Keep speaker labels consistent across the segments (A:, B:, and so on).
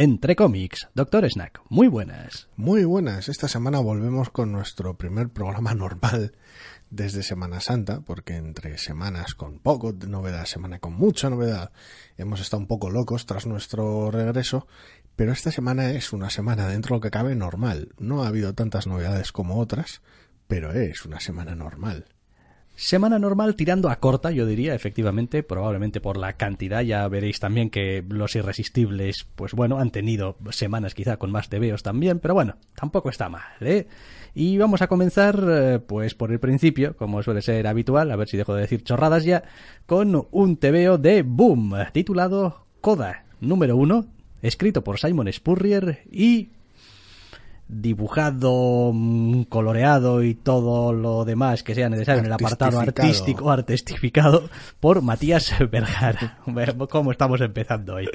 A: Entre cómics. Doctor Snack, muy buenas.
B: Muy buenas. Esta semana volvemos con nuestro primer programa normal desde Semana Santa, porque entre semanas con poco de novedad, semana con mucha novedad, hemos estado un poco locos tras nuestro regreso, pero esta semana es una semana dentro de lo que cabe normal. No ha habido tantas novedades como otras, pero es una semana normal.
A: Semana normal tirando a corta, yo diría, efectivamente, probablemente por la cantidad. Ya veréis también que los irresistibles, pues bueno, han tenido semanas quizá con más TVOs también, pero bueno, tampoco está mal, ¿eh? Y vamos a comenzar, eh, pues por el principio, como suele ser habitual, a ver si dejo de decir chorradas ya, con un TVO de Boom, titulado Coda número uno, escrito por Simon Spurrier y dibujado, mm, coloreado y todo lo demás que sea necesario en el apartado artístico, artistificado por Matías Vergara. ¿Cómo estamos empezando hoy?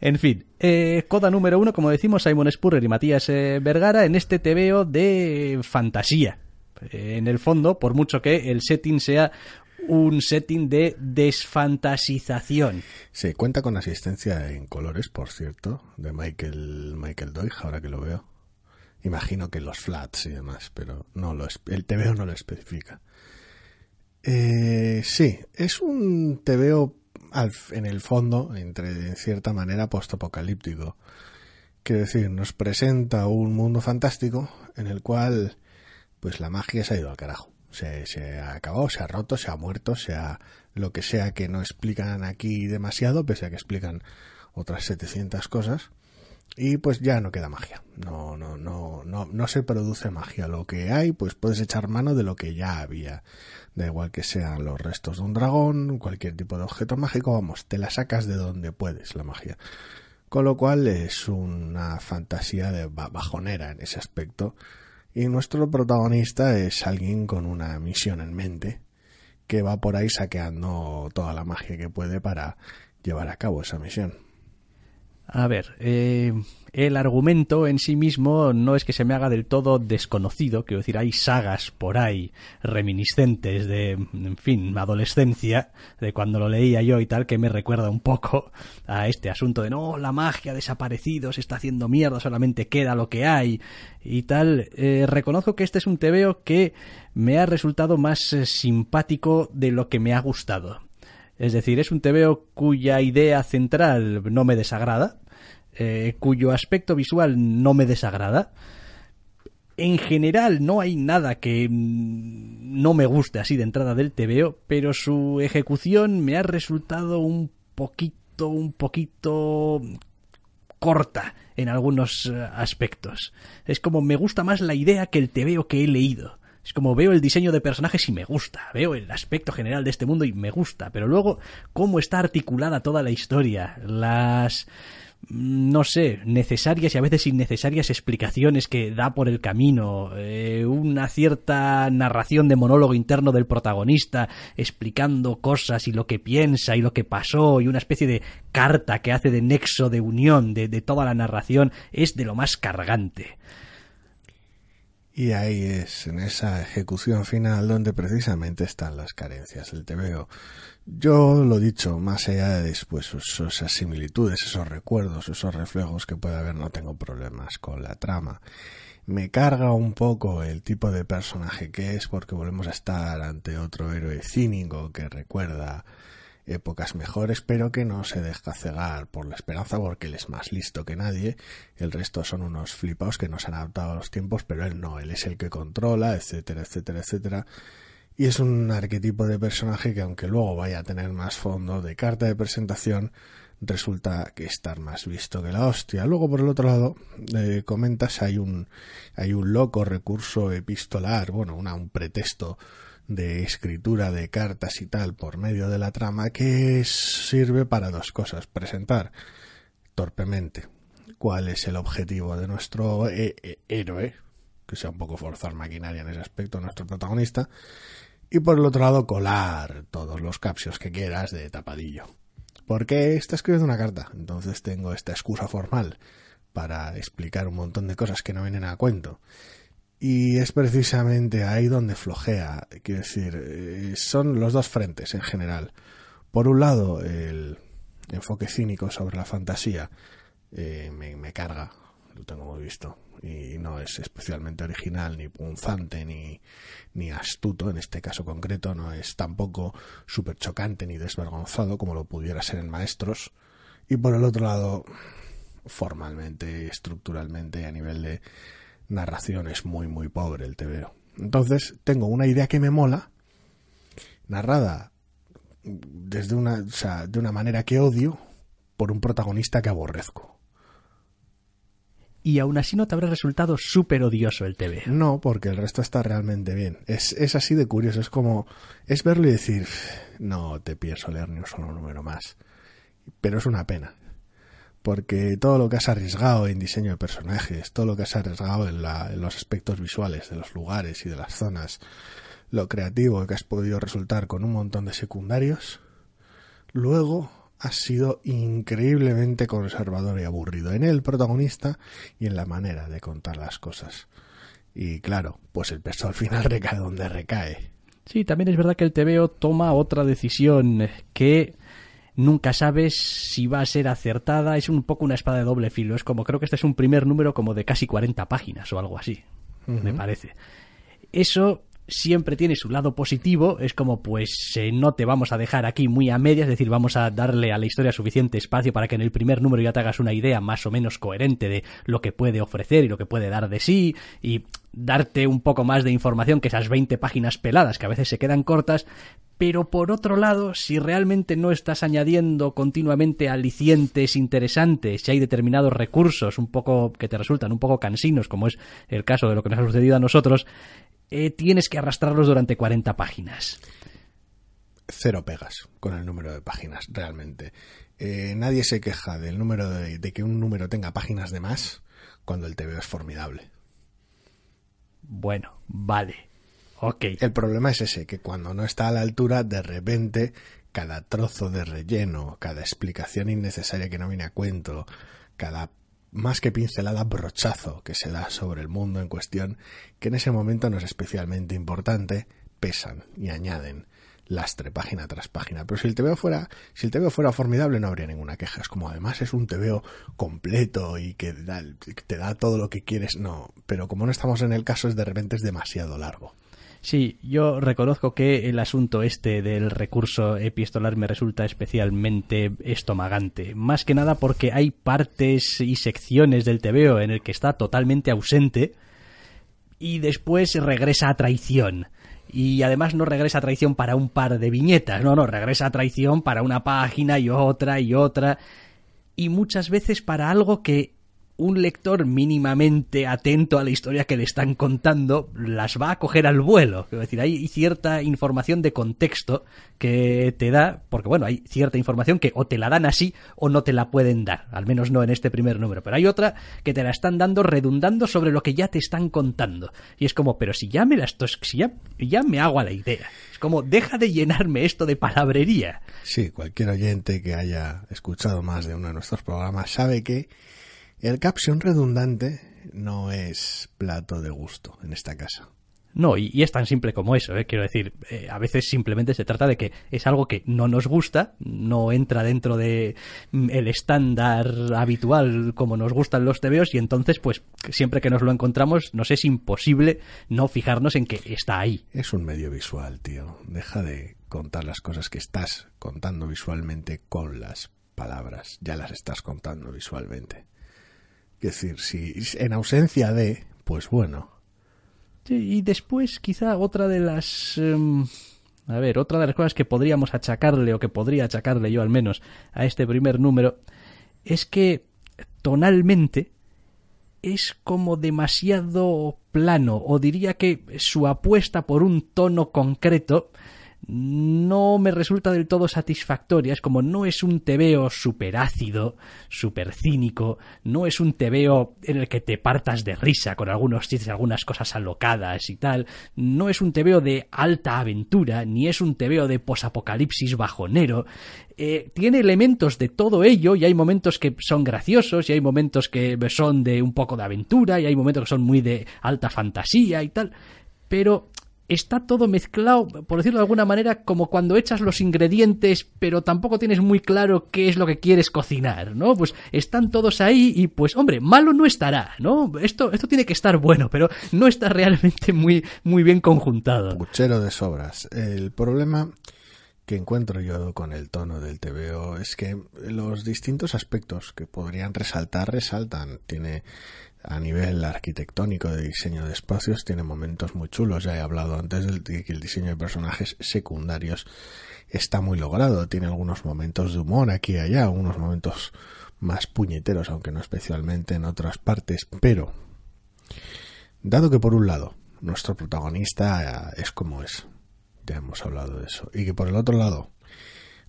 A: En fin, eh, coda número uno, como decimos, Simon Spurrier y Matías eh, Vergara en este TVO de fantasía. Eh, en el fondo, por mucho que el setting sea un setting de desfantasización.
B: Se cuenta con asistencia en colores, por cierto, de Michael, Michael Doig, ahora que lo veo. Imagino que los flats y demás, pero no lo, el TVO no lo especifica. Eh, sí, es un TVO en el fondo, entre, en cierta manera, postapocalíptico. Quiero decir, nos presenta un mundo fantástico en el cual pues la magia se ha ido al carajo. Se, se ha acabado, se ha roto, se ha muerto, sea lo que sea que no explican aquí demasiado, pese a que explican otras 700 cosas y pues ya no queda magia. No, no, no, no, no se produce magia. Lo que hay, pues puedes echar mano de lo que ya había. Da igual que sean los restos de un dragón, cualquier tipo de objeto mágico, vamos, te la sacas de donde puedes la magia. Con lo cual es una fantasía de bajonera en ese aspecto. Y nuestro protagonista es alguien con una misión en mente que va por ahí saqueando toda la magia que puede para llevar a cabo esa misión.
A: A ver, eh, el argumento en sí mismo no es que se me haga del todo desconocido, quiero decir, hay sagas por ahí reminiscentes de, en fin, adolescencia, de cuando lo leía yo y tal, que me recuerda un poco a este asunto de no, la magia ha desaparecido, se está haciendo mierda, solamente queda lo que hay y tal. Eh, reconozco que este es un tebeo que me ha resultado más eh, simpático de lo que me ha gustado. Es decir, es un TVO cuya idea central no me desagrada, eh, cuyo aspecto visual no me desagrada. En general no hay nada que mm, no me guste así de entrada del TVO, pero su ejecución me ha resultado un poquito, un poquito corta en algunos eh, aspectos. Es como me gusta más la idea que el TVO que he leído. Es como veo el diseño de personajes y me gusta, veo el aspecto general de este mundo y me gusta, pero luego cómo está articulada toda la historia, las mm, no sé, necesarias y a veces innecesarias explicaciones que da por el camino, eh, una cierta narración de monólogo interno del protagonista explicando cosas y lo que piensa y lo que pasó y una especie de carta que hace de nexo de unión de, de toda la narración. Es de lo más cargante.
B: Y ahí es, en esa ejecución final, donde precisamente están las carencias del TVO. Yo lo dicho, más allá de después esas similitudes, esos recuerdos, esos reflejos que puede haber, no tengo problemas con la trama. Me carga un poco el tipo de personaje que es, porque volvemos a estar ante otro héroe cínico que recuerda épocas mejores, pero que no se deja cegar por la esperanza porque él es más listo que nadie. El resto son unos flipaos que no se han adaptado a los tiempos, pero él no, él es el que controla, etcétera, etcétera, etcétera. Y es un arquetipo de personaje que aunque luego vaya a tener más fondo de carta de presentación, resulta que estar más visto que la hostia. Luego, por el otro lado, eh, comentas, hay un, hay un loco recurso epistolar, bueno, una, un pretexto de escritura de cartas y tal por medio de la trama que sirve para dos cosas. Presentar torpemente cuál es el objetivo de nuestro eh, eh, héroe, que sea un poco forzar maquinaria en ese aspecto, nuestro protagonista, y por el otro lado colar todos los capsios que quieras de tapadillo. Porque está escribiendo una carta, entonces tengo esta excusa formal para explicar un montón de cosas que no vienen a cuento. Y es precisamente ahí donde flojea. Quiero decir, eh, son los dos frentes en general. Por un lado, el enfoque cínico sobre la fantasía eh, me, carga, lo tengo muy visto. Y no es especialmente original, ni punzante, ni, ni astuto en este caso concreto. No es tampoco súper chocante ni desvergonzado como lo pudiera ser en Maestros. Y por el otro lado, formalmente, estructuralmente, a nivel de narración es muy muy pobre el TVO. Entonces tengo una idea que me mola, narrada desde una, o sea, de una manera que odio por un protagonista que aborrezco.
A: Y aún así no te habrá resultado súper odioso el TV.
B: No, porque el resto está realmente bien. Es, es así de curioso. Es como. Es verlo y decir. No te pienso leer ni un solo número más. Pero es una pena porque todo lo que has arriesgado en diseño de personajes, todo lo que has arriesgado en, los aspectos visuales de los lugares y de las zonas, lo creativo que has podido resultar con un montón de secundarios, luego has sido increíblemente conservador y aburrido en el protagonista y en la manera de contar las cosas. Y claro, pues el peso al final recae donde recae.
A: Sí, también es verdad que el TVO toma otra decisión que nunca sabes si va a ser acertada, es un poco una espada de doble filo, es como creo que este es un primer número como de casi 40 páginas o algo así, me parece. Eso siempre tiene su lado positivo, es como pues eh, no te vamos a dejar aquí muy a medias, es decir, vamos a darle a la historia suficiente espacio para que en el primer número ya te hagas una idea más o menos coherente de lo que puede ofrecer y lo que puede dar de sí y darte un poco más de información que esas 20 páginas peladas que a veces se quedan cortas, pero por otro lado, si realmente no estás añadiendo continuamente alicientes interesantes, si hay determinados recursos un poco que te resultan un poco cansinos, como es el caso de lo que nos ha sucedido a nosotros, eh, tienes que arrastrarlos durante 40 páginas.
B: Cero pegas con el número de páginas, realmente. Eh, nadie se queja del número de, de, que un número tenga páginas de más cuando el TVO es formidable.
A: Bueno, vale. Ok.
B: El problema es ese, que cuando no está a la altura, de repente, cada trozo de relleno, cada explicación innecesaria que no viene a cuento, cada más que pincelada brochazo que se da sobre el mundo en cuestión, que en ese momento no es especialmente importante, pesan y añaden lastre página tras página. Pero si el TVO fuera, si el TVO fuera formidable no habría ninguna queja. Es como además es un TVO completo y que te da todo lo que quieres, no. Pero como no estamos en el caso es de repente es demasiado largo.
A: Sí, yo reconozco que el asunto este del recurso epistolar me resulta especialmente estomagante. Más que nada porque hay partes y secciones del TVO en el que está totalmente ausente y después regresa a traición. Y además no regresa a traición para un par de viñetas, no, no, regresa a traición para una página y otra y otra. Y muchas veces para algo que un lector mínimamente atento a la historia que le están contando las va a coger al vuelo. Es decir, hay cierta información de contexto que te da, porque bueno, hay cierta información que o te la dan así o no te la pueden dar, al menos no en este primer número, pero hay otra que te la están dando redundando sobre lo que ya te están contando. Y es como, pero si ya me la estoy, si ya, ya me hago a la idea. Es como, deja de llenarme esto de palabrería.
B: Sí, cualquier oyente que haya escuchado más de uno de nuestros programas sabe que el caption redundante no es plato de gusto en esta casa.
A: No, y, es tan simple como eso, ¿eh? quiero decir, eh, a veces simplemente se trata de que es algo que no nos gusta, no entra dentro de mm, el estándar habitual como nos gustan los tebeos y entonces pues siempre que nos lo encontramos nos es imposible no fijarnos en que está ahí.
B: Es un medio visual, tío. Deja de contar las cosas que estás contando visualmente con las palabras, ya las estás contando visualmente. Es decir, si en ausencia de, pues bueno.
A: y después quizá otra de las... Em, a ver, otra de las cosas que podríamos achacarle, o que podría achacarle yo al menos, a este primer número, es que tonalmente es como demasiado plano, o diría que su apuesta por un tono concreto no me resulta del todo satisfactoria. Es como no es un tebeo súper ácido, súper cínico, no es un tebeo en el que te partas de risa con algunos chistes, algunas cosas alocadas y tal. No es un tebeo de alta aventura, ni es un tebeo de posapocalipsis bajonero. Eh, tiene elementos de todo ello y hay momentos que son graciosos y hay momentos que son de un poco de aventura y hay momentos que son muy de alta fantasía y tal. Pero está todo mezclado, por decirlo de alguna manera, como cuando echas los ingredientes, pero tampoco tienes muy claro qué es lo que quieres cocinar, ¿no? Pues están todos ahí y pues, hombre, malo no estará, ¿no? Esto, esto tiene que estar bueno, pero no está realmente muy, muy bien conjuntado.
B: Puchero de sobras. El problema que encuentro yo con el tono del TVO es que los distintos aspectos que podrían resaltar resaltan. Tiene a nivel arquitectónico de diseño de espacios tiene momentos muy chulos. Ya he hablado antes de que el diseño de personajes secundarios está muy logrado. Tiene algunos momentos de humor aquí y allá, unos momentos más puñeteros, aunque no especialmente en otras partes. Pero, dado que por un lado nuestro protagonista es como es, ya hemos hablado de eso, y que por el otro lado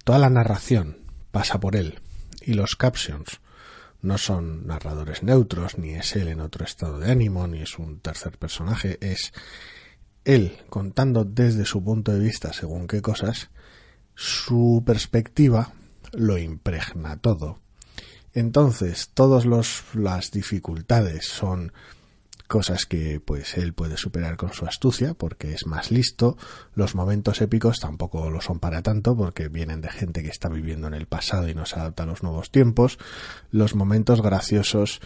B: toda la narración pasa por él y los captions no son narradores neutros, ni es él en otro estado de ánimo, ni es un tercer personaje, es él contando desde su punto de vista según qué cosas, su perspectiva lo impregna todo. Entonces, todas las dificultades son cosas que pues él puede superar con su astucia porque es más listo. Los momentos épicos tampoco lo son para tanto porque vienen de gente que está viviendo en el pasado y no se adapta a los nuevos tiempos. Los momentos graciosos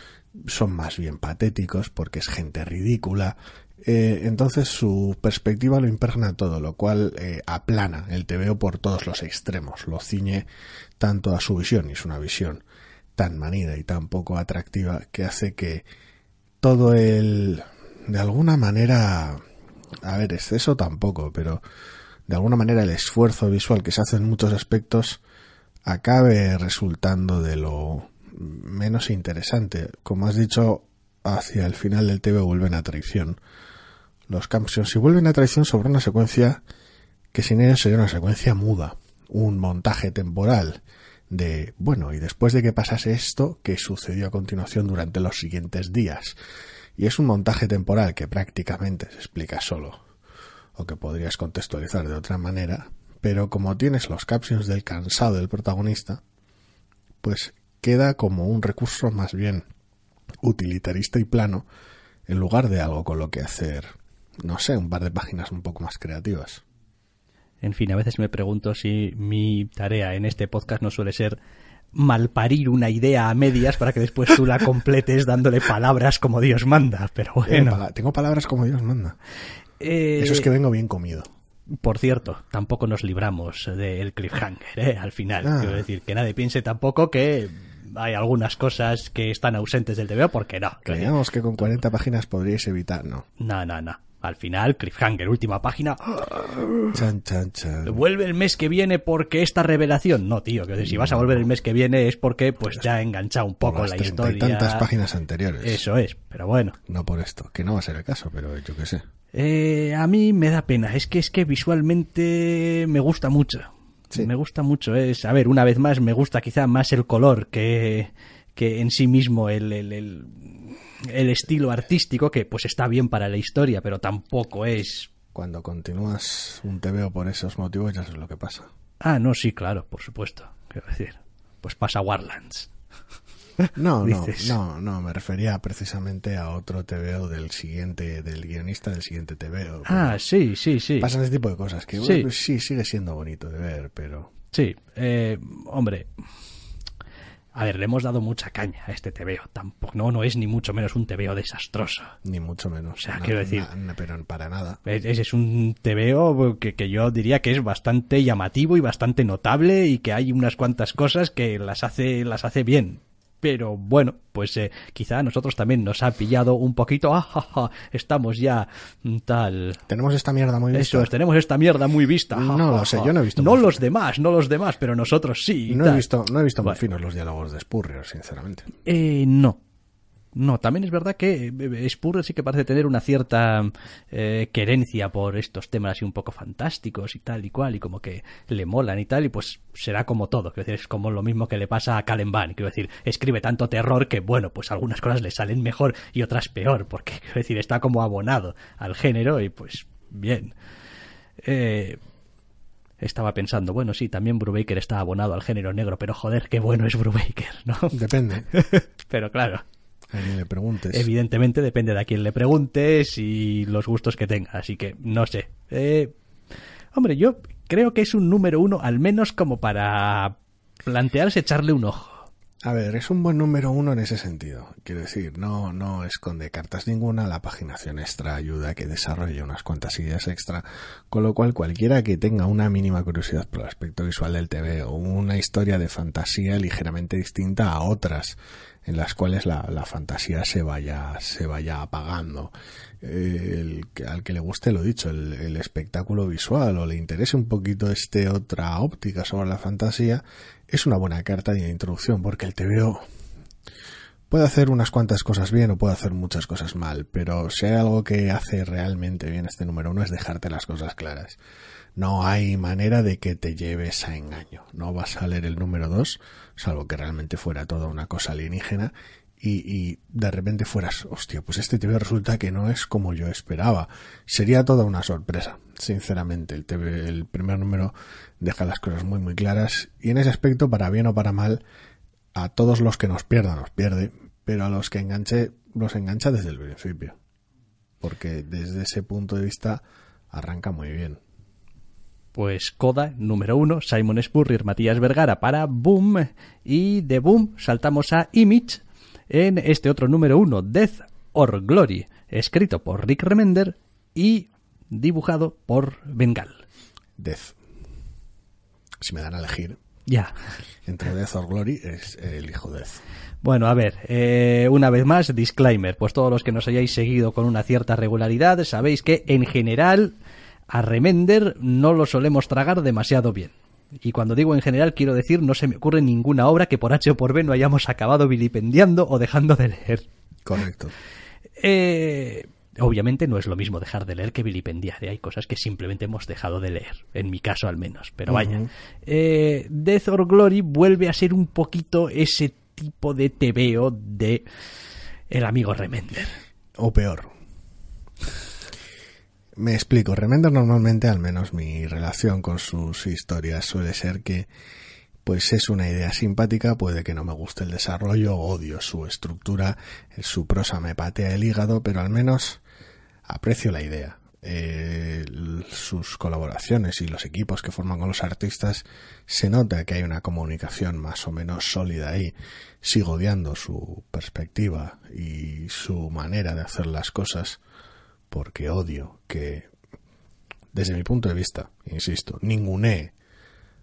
B: son más bien patéticos porque es gente ridícula. Eh, entonces su perspectiva lo impregna todo, lo cual eh, aplana el TVO por todos los extremos, lo ciñe tanto a su visión y es una visión tan manida y tan poco atractiva que hace que todo el... de alguna manera... A ver, exceso tampoco, pero de alguna manera el esfuerzo visual que se hace en muchos aspectos acabe resultando de lo menos interesante. Como has dicho, hacia el final del TV vuelven a traición. Los captions si vuelven a traición sobre una secuencia que sin ellos sería una secuencia muda, un montaje temporal de, bueno, y después de que pasase esto, ¿qué sucedió a continuación durante los siguientes días? Y es un montaje temporal que prácticamente se explica solo, o que podrías contextualizar de otra manera, pero como tienes los captions del cansado del protagonista, pues queda como un recurso más bien utilitarista y plano, en lugar de algo con lo que hacer, no sé, un par de páginas un poco más creativas.
A: En fin, a veces me pregunto si mi tarea en este podcast no suele ser malparir una idea a medias para que después tú la completes dándole palabras como Dios manda, pero bueno.
B: Tengo palabras como Dios manda. Eh, Eso es que vengo bien comido.
A: Por cierto, tampoco nos libramos del cliffhanger, ¿eh? al final. Ah. Quiero decir, que nadie piense tampoco que hay algunas cosas que están ausentes del TVO, porque no.
B: Creíamos que con 40 páginas podríais evitar, ¿no?
A: No, no, no. Al final, cliffhanger, última página.
B: Chan, chan, chan.
A: Vuelve el mes que viene porque esta revelación. No, tío, que si vas a volver el mes que viene es porque pues ya ha enganchado un poco la historia.
B: Y tantas páginas anteriores.
A: Eso es, pero bueno.
B: No por esto, que no va a ser el caso, pero yo qué sé.
A: Eh, a mí me da pena, es que es que visualmente me gusta mucho. Me gusta mucho, es, a ver, una vez más me gusta quizá más el color que, que en sí mismo el, el el estilo artístico, que pues está bien para la historia, pero tampoco es...
B: Cuando continúas un TVO por esos motivos ya sabes lo que pasa.
A: Ah, no, sí, claro, por supuesto. Quiero decir, pues pasa Warlands.
B: No, no, no, no, me refería precisamente a otro TVO del siguiente, del guionista del siguiente TVO.
A: Ah, sí, sí, sí.
B: Pasan ese tipo de cosas que sí, sí sigue siendo bonito de ver, pero...
A: Sí, eh, hombre, a ver, le hemos dado mucha caña a este tebeo. Tampoco, no, no es ni mucho menos un tebeo desastroso.
B: Ni mucho menos.
A: O sea, quiero decir.
B: pero para nada.
A: Ese es un tebeo que, que yo diría que es bastante llamativo y bastante notable y que hay unas cuantas cosas que las hace, las hace bien pero bueno, pues eh, quizá a nosotros también nos ha pillado un poquito, ah, estamos ya mm, tal.
B: Tenemos esta mierda muy vista.
A: Eso tenemos esta mierda muy vista.
B: no lo sé, yo no he visto.
A: No los demás, no los demás, pero nosotros sí.
B: No he visto, no he visto muy finos los diálogos de Spurrier, sinceramente.
A: Eh, no. No, también es verdad que eh, Spur sí que parece tener una cierta eh, querencia por estos temas así un poco fantásticos y tal y cual, y como que le molan y tal, y pues será como todo, quiero decir, es como lo mismo que le pasa a Calen Van, quiero decir, escribe tanto terror que, bueno, pues algunas cosas le salen mejor y otras peor, porque, quiero decir, está como abonado al género y pues bien. Eh, estaba pensando, bueno, sí, también Brubaker está abonado al género negro, pero joder, qué bueno es Brubaker, ¿no?
B: Depende.
A: pero claro.
B: A quien le preguntes.
A: Evidentemente depende de a quién le preguntes y los gustos que tenga, así que no sé. Eh, hombre, yo creo que es un número uno, al menos como para plantearse echarle un ojo.
B: A ver, es un buen número uno en ese sentido. Quiero decir, no, no esconde cartas ninguna, la paginación extra ayuda a que desarrolle unas cuantas ideas extra, con lo cual cualquiera que tenga una mínima curiosidad por el aspecto visual del TV o una historia de fantasía ligeramente distinta a otras en las cuales la, la fantasía se vaya, se vaya apagando. Eh, el, al que le guste lo dicho, el, el, espectáculo visual o le interese un poquito este otra óptica sobre la fantasía, es una buena carta de introducción porque el TVO puede hacer unas cuantas cosas bien o puede hacer muchas cosas mal, pero si hay algo que hace realmente bien este número uno es dejarte las cosas claras. No hay manera de que te lleves a engaño. No vas a leer el número dos, salvo que realmente fuera toda una cosa alienígena, y, y, de repente fueras, hostia, pues este TV resulta que no es como yo esperaba. Sería toda una sorpresa, sinceramente. El, TV, el primer número deja las cosas muy muy claras y en ese aspecto, para bien o para mal, a todos los que nos pierdan nos pierde, pero a los que enganche, los engancha desde el principio. Porque desde ese punto de vista arranca muy bien.
A: Pues Coda, número uno, Simon Spurrier, Matías Vergara para Boom y de Boom saltamos a Image en este otro número uno, Death or Glory, escrito por Rick Remender y dibujado por Bengal.
B: Death. Si me dan a elegir.
A: Ya.
B: Entre Death or Glory es el hijo Death.
A: Bueno, a ver, eh, una vez más, disclaimer. Pues todos los que nos hayáis seguido con una cierta regularidad, sabéis que en general a Remender no lo solemos tragar demasiado bien. Y cuando digo en general, quiero decir, no se me ocurre ninguna obra que por H o por B no hayamos acabado vilipendiando o dejando de leer.
B: Correcto.
A: Eh, obviamente no es lo mismo dejar de leer que vilipendiar. ¿eh? Hay cosas que simplemente hemos dejado de leer, en mi caso al menos. Pero vaya. Uh -huh. eh, Death or Glory vuelve a ser un poquito ese tipo de tebeo de el amigo Remender.
B: O peor. Me explico. Remender normalmente, al menos mi relación con sus historias suele ser que pues es una idea simpática, puede que no me guste el desarrollo, odio su estructura, su prosa me patea el hígado, pero al menos aprecio la idea. Eh, sus colaboraciones y los equipos que forman con los artistas se nota que hay una comunicación más o menos sólida ahí. Sigo odiando su perspectiva y su manera de hacer las cosas porque odio que, desde mi punto de vista, insisto, ningunee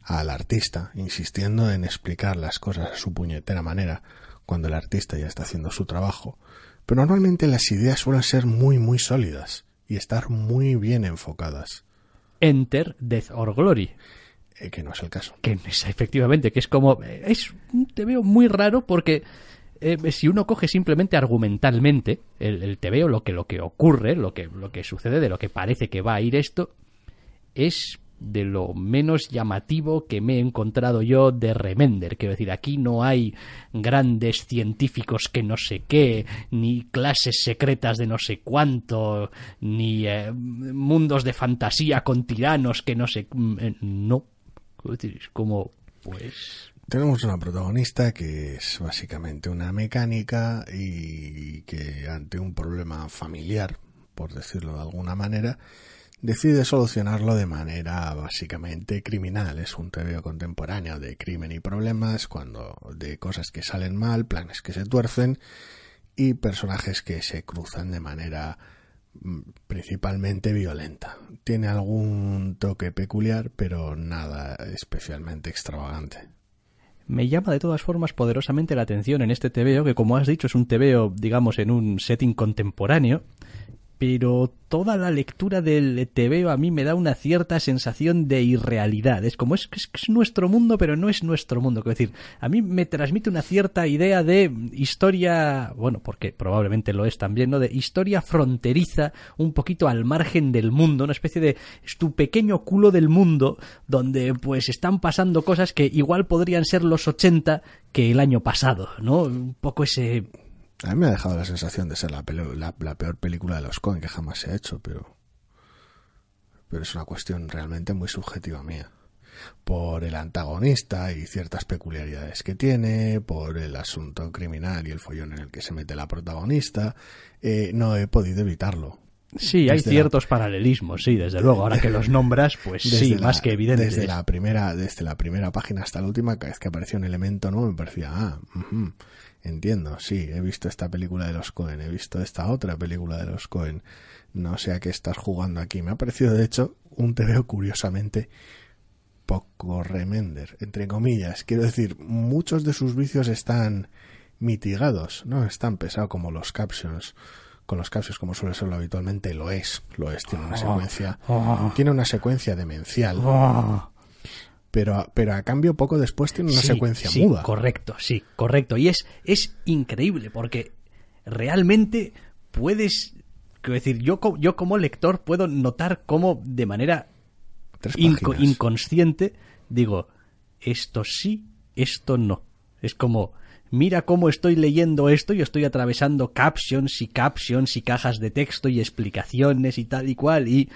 B: al artista, insistiendo en explicar las cosas a su puñetera manera, cuando el artista ya está haciendo su trabajo. Pero normalmente las ideas suelen ser muy, muy sólidas y estar muy bien enfocadas.
A: Enter Death or Glory.
B: Eh, que no es el caso.
A: Que es, efectivamente, que es como. Es te veo muy raro porque eh, si uno coge simplemente argumentalmente el, el te veo lo que lo que ocurre, lo que lo que sucede, de lo que parece que va a ir esto, es de lo menos llamativo que me he encontrado yo de Remender. Quiero decir, aquí no hay grandes científicos que no sé qué, ni clases secretas de no sé cuánto, ni eh, mundos de fantasía con tiranos que no sé... Eh, no. Es como, pues...
B: Tenemos una protagonista que es básicamente una mecánica y que ante un problema familiar, por decirlo de alguna manera, decide solucionarlo de manera básicamente criminal. Es un TVO contemporáneo de crimen y problemas, cuando de cosas que salen mal, planes que se tuercen y personajes que se cruzan de manera principalmente violenta. Tiene algún toque peculiar, pero nada especialmente extravagante.
A: Me llama de todas formas poderosamente la atención en este TVO, que como has dicho es un TVO, digamos, en un setting contemporáneo, pero toda la lectura del TVO a mí me da una cierta sensación de irrealidad. Es como es, es, es nuestro mundo, pero no es nuestro mundo. Quiero decir, a mí me transmite una cierta idea de historia, bueno, porque probablemente lo es también, ¿no? De historia fronteriza, un poquito al margen del mundo, una especie de es tu pequeño culo del mundo, donde pues están pasando cosas que igual podrían ser los 80 que el año pasado, ¿no? Un poco ese
B: a mí me ha dejado la sensación de ser la, la, la, peor película de los Coen que jamás se ha hecho, pero. Pero es una cuestión realmente muy subjetiva mía. Por el antagonista y ciertas peculiaridades que tiene, por el asunto criminal y el follón en el que se mete la protagonista, eh, no he podido evitarlo.
A: Sí, hay ciertos la... paralelismos, sí, desde luego. Ahora que los nombras, pues sí,
B: la,
A: más que evidente.
B: Desde la primera, desde la primera página hasta la última, cada vez que apareció un elemento nuevo, me parecía, ah, uh -huh, entiendo, sí, he visto esta película de los Cohen, he visto esta otra película de los Cohen. No sé a qué estás jugando aquí. Me ha parecido, de hecho, un TVO curiosamente poco remender, entre comillas. Quiero decir, muchos de sus vicios están mitigados, no es tan pesado como los captions con los captions como suele serlo habitualmente lo es lo es tiene una secuencia
A: oh.
B: tiene una secuencia demencial
A: Oh.
B: Pero pero a cambio poco después tiene una
A: Sí,
B: secuencia
A: sí,
B: muda
A: Correcto, sí, correcto. Y es, es increíble porque realmente puedes. Quiero decir, yo, yo como lector puedo notar cómo de manera inco- inconsciente digo, esto sí, esto no. Es como, mira cómo estoy leyendo esto y estoy atravesando captions y captions y cajas de texto y explicaciones y tal y cual y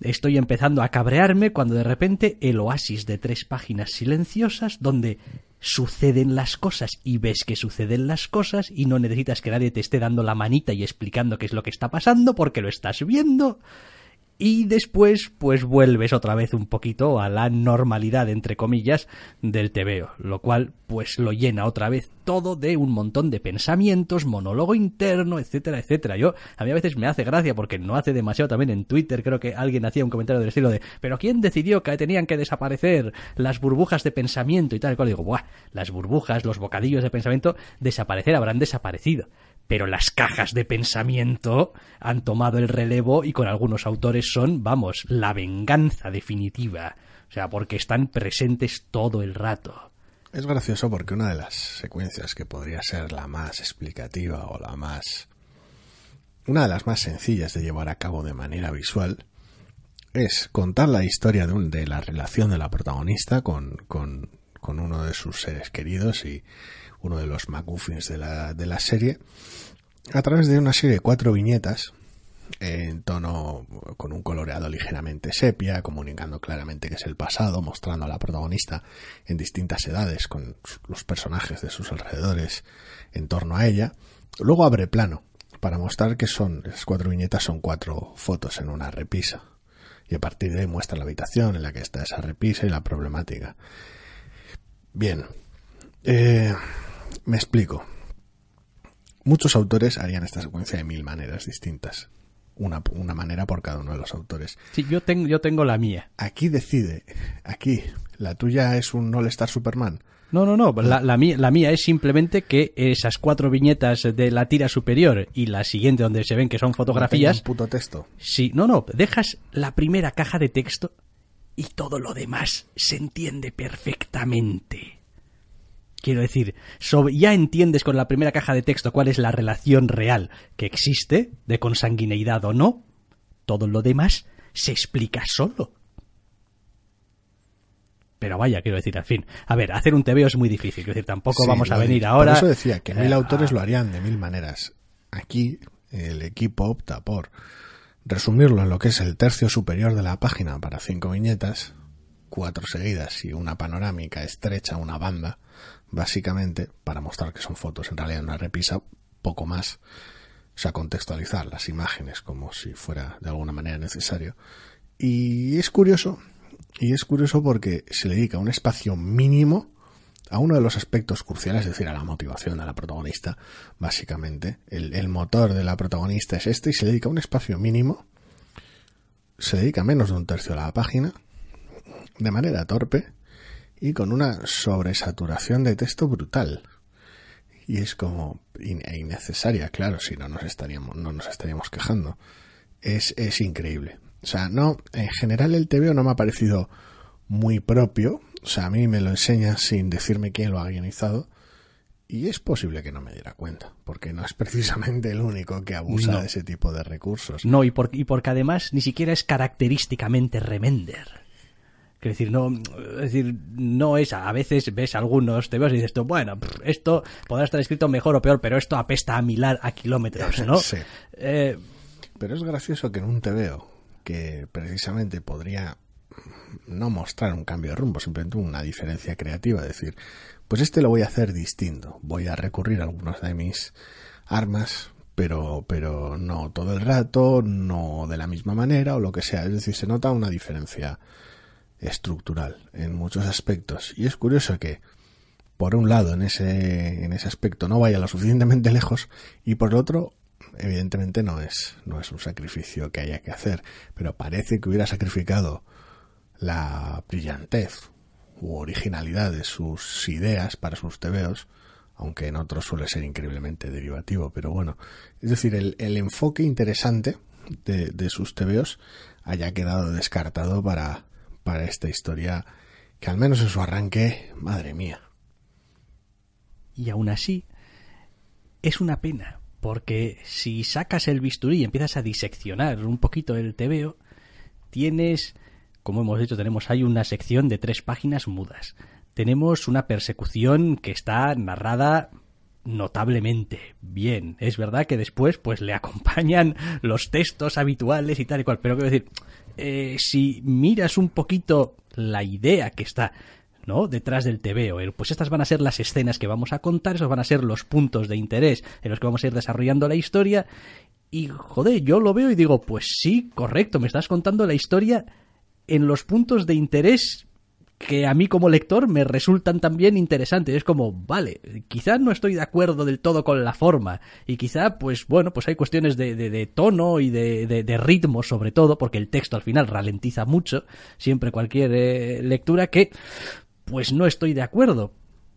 A: estoy empezando a cabrearme cuando de repente el oasis de tres páginas silenciosas donde suceden las cosas y ves que suceden las cosas y no necesitas que nadie te esté dando la manita y explicando qué es lo que está pasando porque lo estás viendo y después pues vuelves otra vez un poquito a la normalidad entre comillas del tebeo, lo cual pues lo llena otra vez todo de un montón de pensamientos, monólogo interno, etcétera, etcétera. Yo a mí a veces me hace gracia porque no hace demasiado también en Twitter, creo que alguien hacía un comentario del estilo de, pero quién decidió que tenían que desaparecer las burbujas de pensamiento y tal y cual digo, buah, las burbujas, los bocadillos de pensamiento desaparecer habrán desaparecido pero las cajas de pensamiento han tomado el relevo y con algunos autores son, vamos, la venganza definitiva. O sea, porque están presentes todo el rato.
B: Es gracioso porque una de las secuencias que podría ser la más explicativa o la más... Una de las más sencillas de llevar a cabo de manera visual es contar la historia de, un, de la relación de la protagonista con, con, con uno de sus seres queridos y uno de los MacGuffins de la, de la serie a través de una serie de cuatro viñetas en tono con un coloreado ligeramente sepia, comunicando claramente que es el pasado, mostrando a la protagonista en distintas edades con los personajes de sus alrededores en torno a ella. Luego abre plano para mostrar que son esas cuatro viñetas son cuatro fotos en una repisa y a partir de ahí muestra la habitación en la que está esa repisa y la problemática. Bien, eh, me explico. Muchos autores harían esta secuencia de mil maneras distintas. Una, una manera por cada uno de los autores.
A: Sí, yo tengo, yo tengo la mía.
B: Aquí decide, aquí, la tuya es un All-Star Superman.
A: No, no, no. La, la, mía, la mía es simplemente que esas cuatro viñetas de la tira superior y la siguiente donde se ven que son fotografías.
B: Un puto texto.
A: Sí, no, no. Dejas la primera caja de texto y todo lo demás se entiende perfectamente. Quiero decir, sobre, ya entiendes con la primera caja de texto cuál es la relación real que existe, de consanguineidad o no. Todo lo demás se explica solo. Pero vaya, quiero decir, al fin. A ver, hacer un TVO es muy difícil. Quiero decir, tampoco
B: Sí,
A: vamos a venir ahora.
B: Por eso decía que mil
A: eh,
B: autores
A: a-
B: lo harían de mil maneras. Aquí el equipo opta por resumirlo en lo que es el tercio superior de la página para cinco viñetas, cuatro seguidas y una panorámica estrecha, una banda, básicamente, para mostrar que son fotos, en realidad una repisa, poco más. O sea, contextualizar las imágenes como si fuera de alguna manera necesario. Y es curioso, y es curioso porque se le dedica un espacio mínimo a uno de los aspectos cruciales, es decir, a la motivación de la protagonista, básicamente. El, el motor de la protagonista es este y se dedica un espacio mínimo. Se dedica menos de un tercio de la página, de manera torpe y con una sobresaturación de texto brutal. Y es como in- e innecesaria, claro, si no nos estaríamos, no nos estaríamos quejando. es, es increíble. O sea, no, en general el TVO no me ha parecido muy propio. O sea, a mí me lo enseña sin decirme quién lo ha guionizado. Y es posible que no me diera cuenta, porque no es precisamente el único que abusa
A: No.
B: de ese tipo de recursos.
A: No, y, por- y porque además ni siquiera es característicamente Remender. Quiero decir, no, es decir, no es, a veces ves algunos, te ves y dices tú, bueno, esto podrá estar escrito mejor o peor, pero esto apesta a milar a kilómetros, ¿no?
B: Sí.
A: Eh,
B: Pero es gracioso que en un TVO, que precisamente podría no mostrar un cambio de rumbo, simplemente una diferencia creativa, decir, pues este lo voy a hacer distinto, voy a recurrir a algunas de mis armas, pero, pero no todo el rato, no de la misma manera o lo que sea, es decir, se nota una diferencia estructural en muchos aspectos. Y es curioso que, por un lado, en ese, en ese aspecto no vaya lo suficientemente lejos y por el otro, evidentemente no es, no es un sacrificio que haya que hacer, pero parece que hubiera sacrificado la brillantez u originalidad de sus ideas para sus tebeos, aunque en otros suele ser increíblemente derivativo, pero bueno, es decir, el, el enfoque interesante de, de sus tebeos haya quedado descartado para, para esta historia que al menos en su arranque, madre mía.
A: y aún así, es una pena, porque si sacas el bisturí y empiezas a diseccionar un poquito el tebeo, tienes, como hemos dicho, tenemos ahí una sección de tres páginas mudas. Tenemos una persecución que está narrada notablemente bien. Es verdad que después pues le acompañan los textos habituales y tal y cual, pero quiero decir, eh, si miras un poquito la idea que está ¿no? detrás del TVO. El, Pues estas van a ser las escenas que vamos a contar, esos van a ser los puntos de interés en los que vamos a ir desarrollando la historia. Y joder, yo lo veo y digo, pues sí, correcto, me estás contando la historia en los puntos de interés que a mí como lector me resultan también interesantes. Es como, vale, quizás no estoy de acuerdo del todo con la forma y quizá, pues bueno, pues hay cuestiones de, de, tono y de, de, de, ritmo sobre todo, porque el texto al final ralentiza mucho, siempre cualquier eh, lectura que, pues no estoy de acuerdo.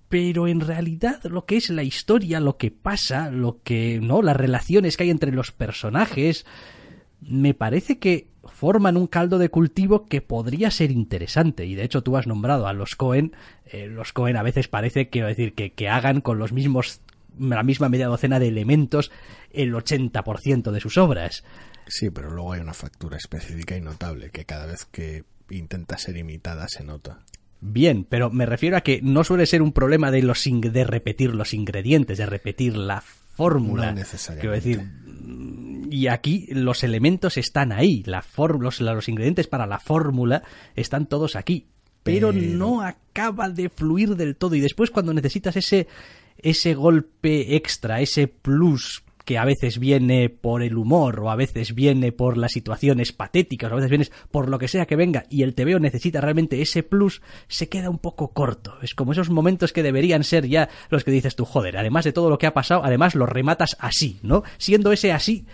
A: Pero en realidad lo que es la historia, lo que pasa, lo que, ¿no? Las relaciones que hay entre los personajes, me parece que forman un caldo de cultivo que podría ser interesante. Y de hecho tú has nombrado a los Cohen. Eh, los Cohen a veces parece, quiero decir, que, que hagan con los mismos la misma media docena de elementos el 80% de sus obras.
B: Sí, pero luego hay una factura específica y notable que cada vez que intenta ser imitada se nota.
A: Bien, pero me refiero a que no suele ser un problema de los de repetir los ingredientes, de repetir la fórmula.
B: No necesariamente.
A: Quiero decir, y aquí los elementos están ahí, la los, los ingredientes para la fórmula están todos aquí, pero, pero, no acaba de fluir del todo. Y después cuando necesitas ese, ese golpe extra, ese plus que a veces viene por el humor o a veces viene por las situaciones patéticas o a veces viene por lo que sea que venga y el TVO necesita realmente ese plus, se queda un poco corto. Es como esos momentos que deberían ser ya los que dices tú, joder, además de todo lo que ha pasado, además lo rematas así, ¿no? Siendo ese así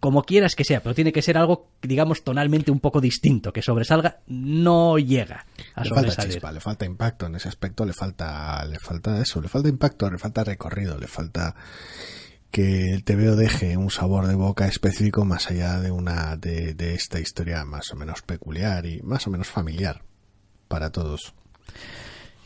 A: como quieras que sea, pero tiene que ser algo, digamos, tonalmente un poco distinto, que sobresalga, no llega a
B: le
A: sobresalir.
B: falta chispa, le falta impacto en ese aspecto, le falta, le falta eso, le falta impacto, le falta recorrido, le falta que el TVO deje un sabor de boca específico más allá de una de, de esta historia más o menos peculiar y más o menos familiar para todos.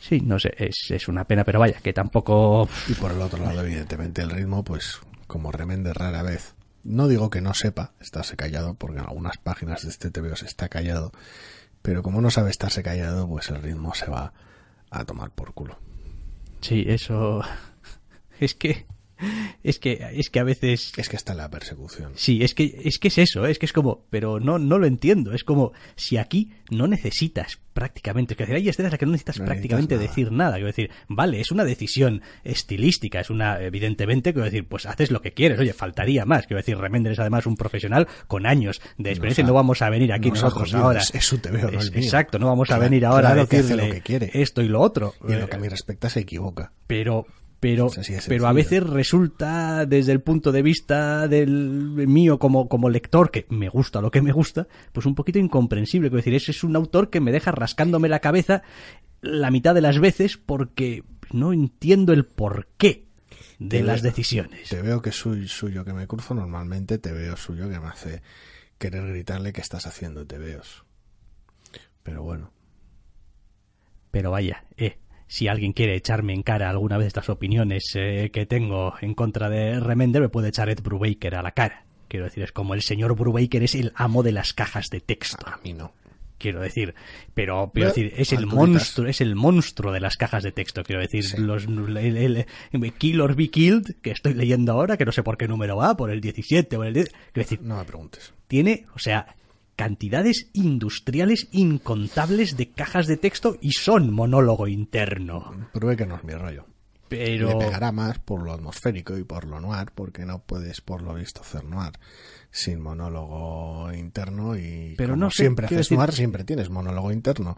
A: Sí, no sé, es, es una pena, pero vaya, que tampoco...
B: Y por el otro lado, evidentemente, el ritmo, pues, como remende rara vez. No digo que no sepa estarse callado, porque en algunas páginas de este TVO se está callado, pero como no sabe estarse callado, pues el ritmo se va a tomar por culo.
A: Sí, eso... Es que es que es que a veces
B: es que está la persecución.
A: Sí es que es que es eso es que es como pero no no lo entiendo. Es como si aquí no necesitas prácticamente es que hay escenas en las que no necesitas
B: No
A: prácticamente
B: necesitas
A: decir nada. Quiero decir vale es una decisión estilística es una evidentemente quiero decir pues haces lo que quieres. Oye faltaría más. Quiero decir Remender es además un profesional con años de experiencia.
B: Nos
A: no vamos a venir aquí nosotros
B: jodido,
A: ahora.
B: es- es su TVO, no
A: Es- exacto no vamos a venir ahora
B: claro
A: a
B: que hace
A: decirle
B: lo que quiere.
A: esto y lo otro.
B: Y en lo que a mí respecta se equivoca.
A: Pero pero
B: Es
A: pero a veces resulta desde el punto de vista del mío como, como lector que me gusta lo que me gusta pues un poquito incomprensible quiero decir ese es un autor que me deja rascándome la cabeza la mitad de las veces porque no entiendo el porqué de
B: Te
A: las
B: veo-
A: decisiones
B: te veo que soy suyo que me cruzo normalmente te veo suyo que me hace querer gritarle que estás haciendo TVOs. Pero bueno.
A: Pero vaya, eh, si alguien quiere echarme en cara alguna vez estas opiniones eh, que tengo en contra de Remender, me puede echar Ed Brubaker a la cara. Quiero decir, es como el señor Brubaker es el amo de las cajas de texto.
B: A mí no.
A: Quiero decir, pero quiero
B: Bueno,
A: decir, es el monstruo, es el monstruo de las cajas de texto. Quiero decir,
B: Sí.
A: los el, el- el Kill or Be Killed, que estoy leyendo ahora, que no sé por qué número va, por el 17 o el 10. Quiero decir,
B: No me preguntes.
A: tiene, o sea, cantidades industriales incontables de cajas de texto y son monólogo interno.
B: Pruebe que no es mi rollo.
A: Pero
B: Le pegará más por lo atmosférico y por lo noir, porque no puedes, por lo visto, hacer noir sin monólogo interno y
A: Pero
B: como
A: no sé,
B: siempre haces
A: decir-
B: noir, siempre tienes monólogo interno.